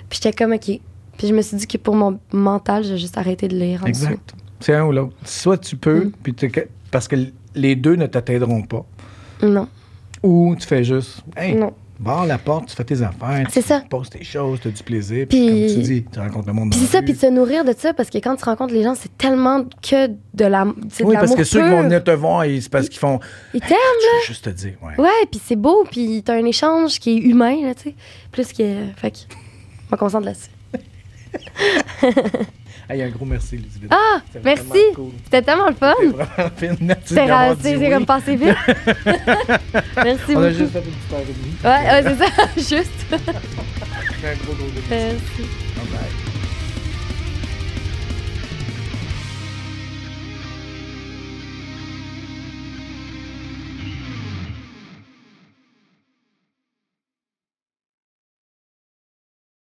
Puis j'étais comme ok. Puis je me suis dit que pour mon mental, j'ai juste arrêté de lire. Exact. C'est un ou l'autre. Soit tu peux, Mm. puis parce que les deux ne t'atteindront pas, Non, ou tu fais juste, hey, non. Barre la porte, tu fais tes affaires, tu ça. poses tes choses, tu as du plaisir, puis Puis- comme tu dis, tu rencontres le monde Puis c'est ça, puis de se nourrir de ça, parce que quand tu rencontres les gens, c'est tellement que de la, c'est de Oui, parce que ceux qui vont venir te voir, c'est parce qu'ils font. Ils t'aiment, Je veux juste te dire, ouais. Ouais, puis c'est beau, puis t'as un échange qui est humain, là, tu sais. Plus que. Fait que. On me concentre là-dessus. Hey, un gros merci, Lydie. Ah, C'était merci! vraiment cool. C'était tellement le fun! Vraiment C'était dit c'est comme passé vite. Merci On a beaucoup. juste fait une petite heure et demie. Ouais, ouais, c'est ça, juste. Un gros gros merci. Merci. Bye bye.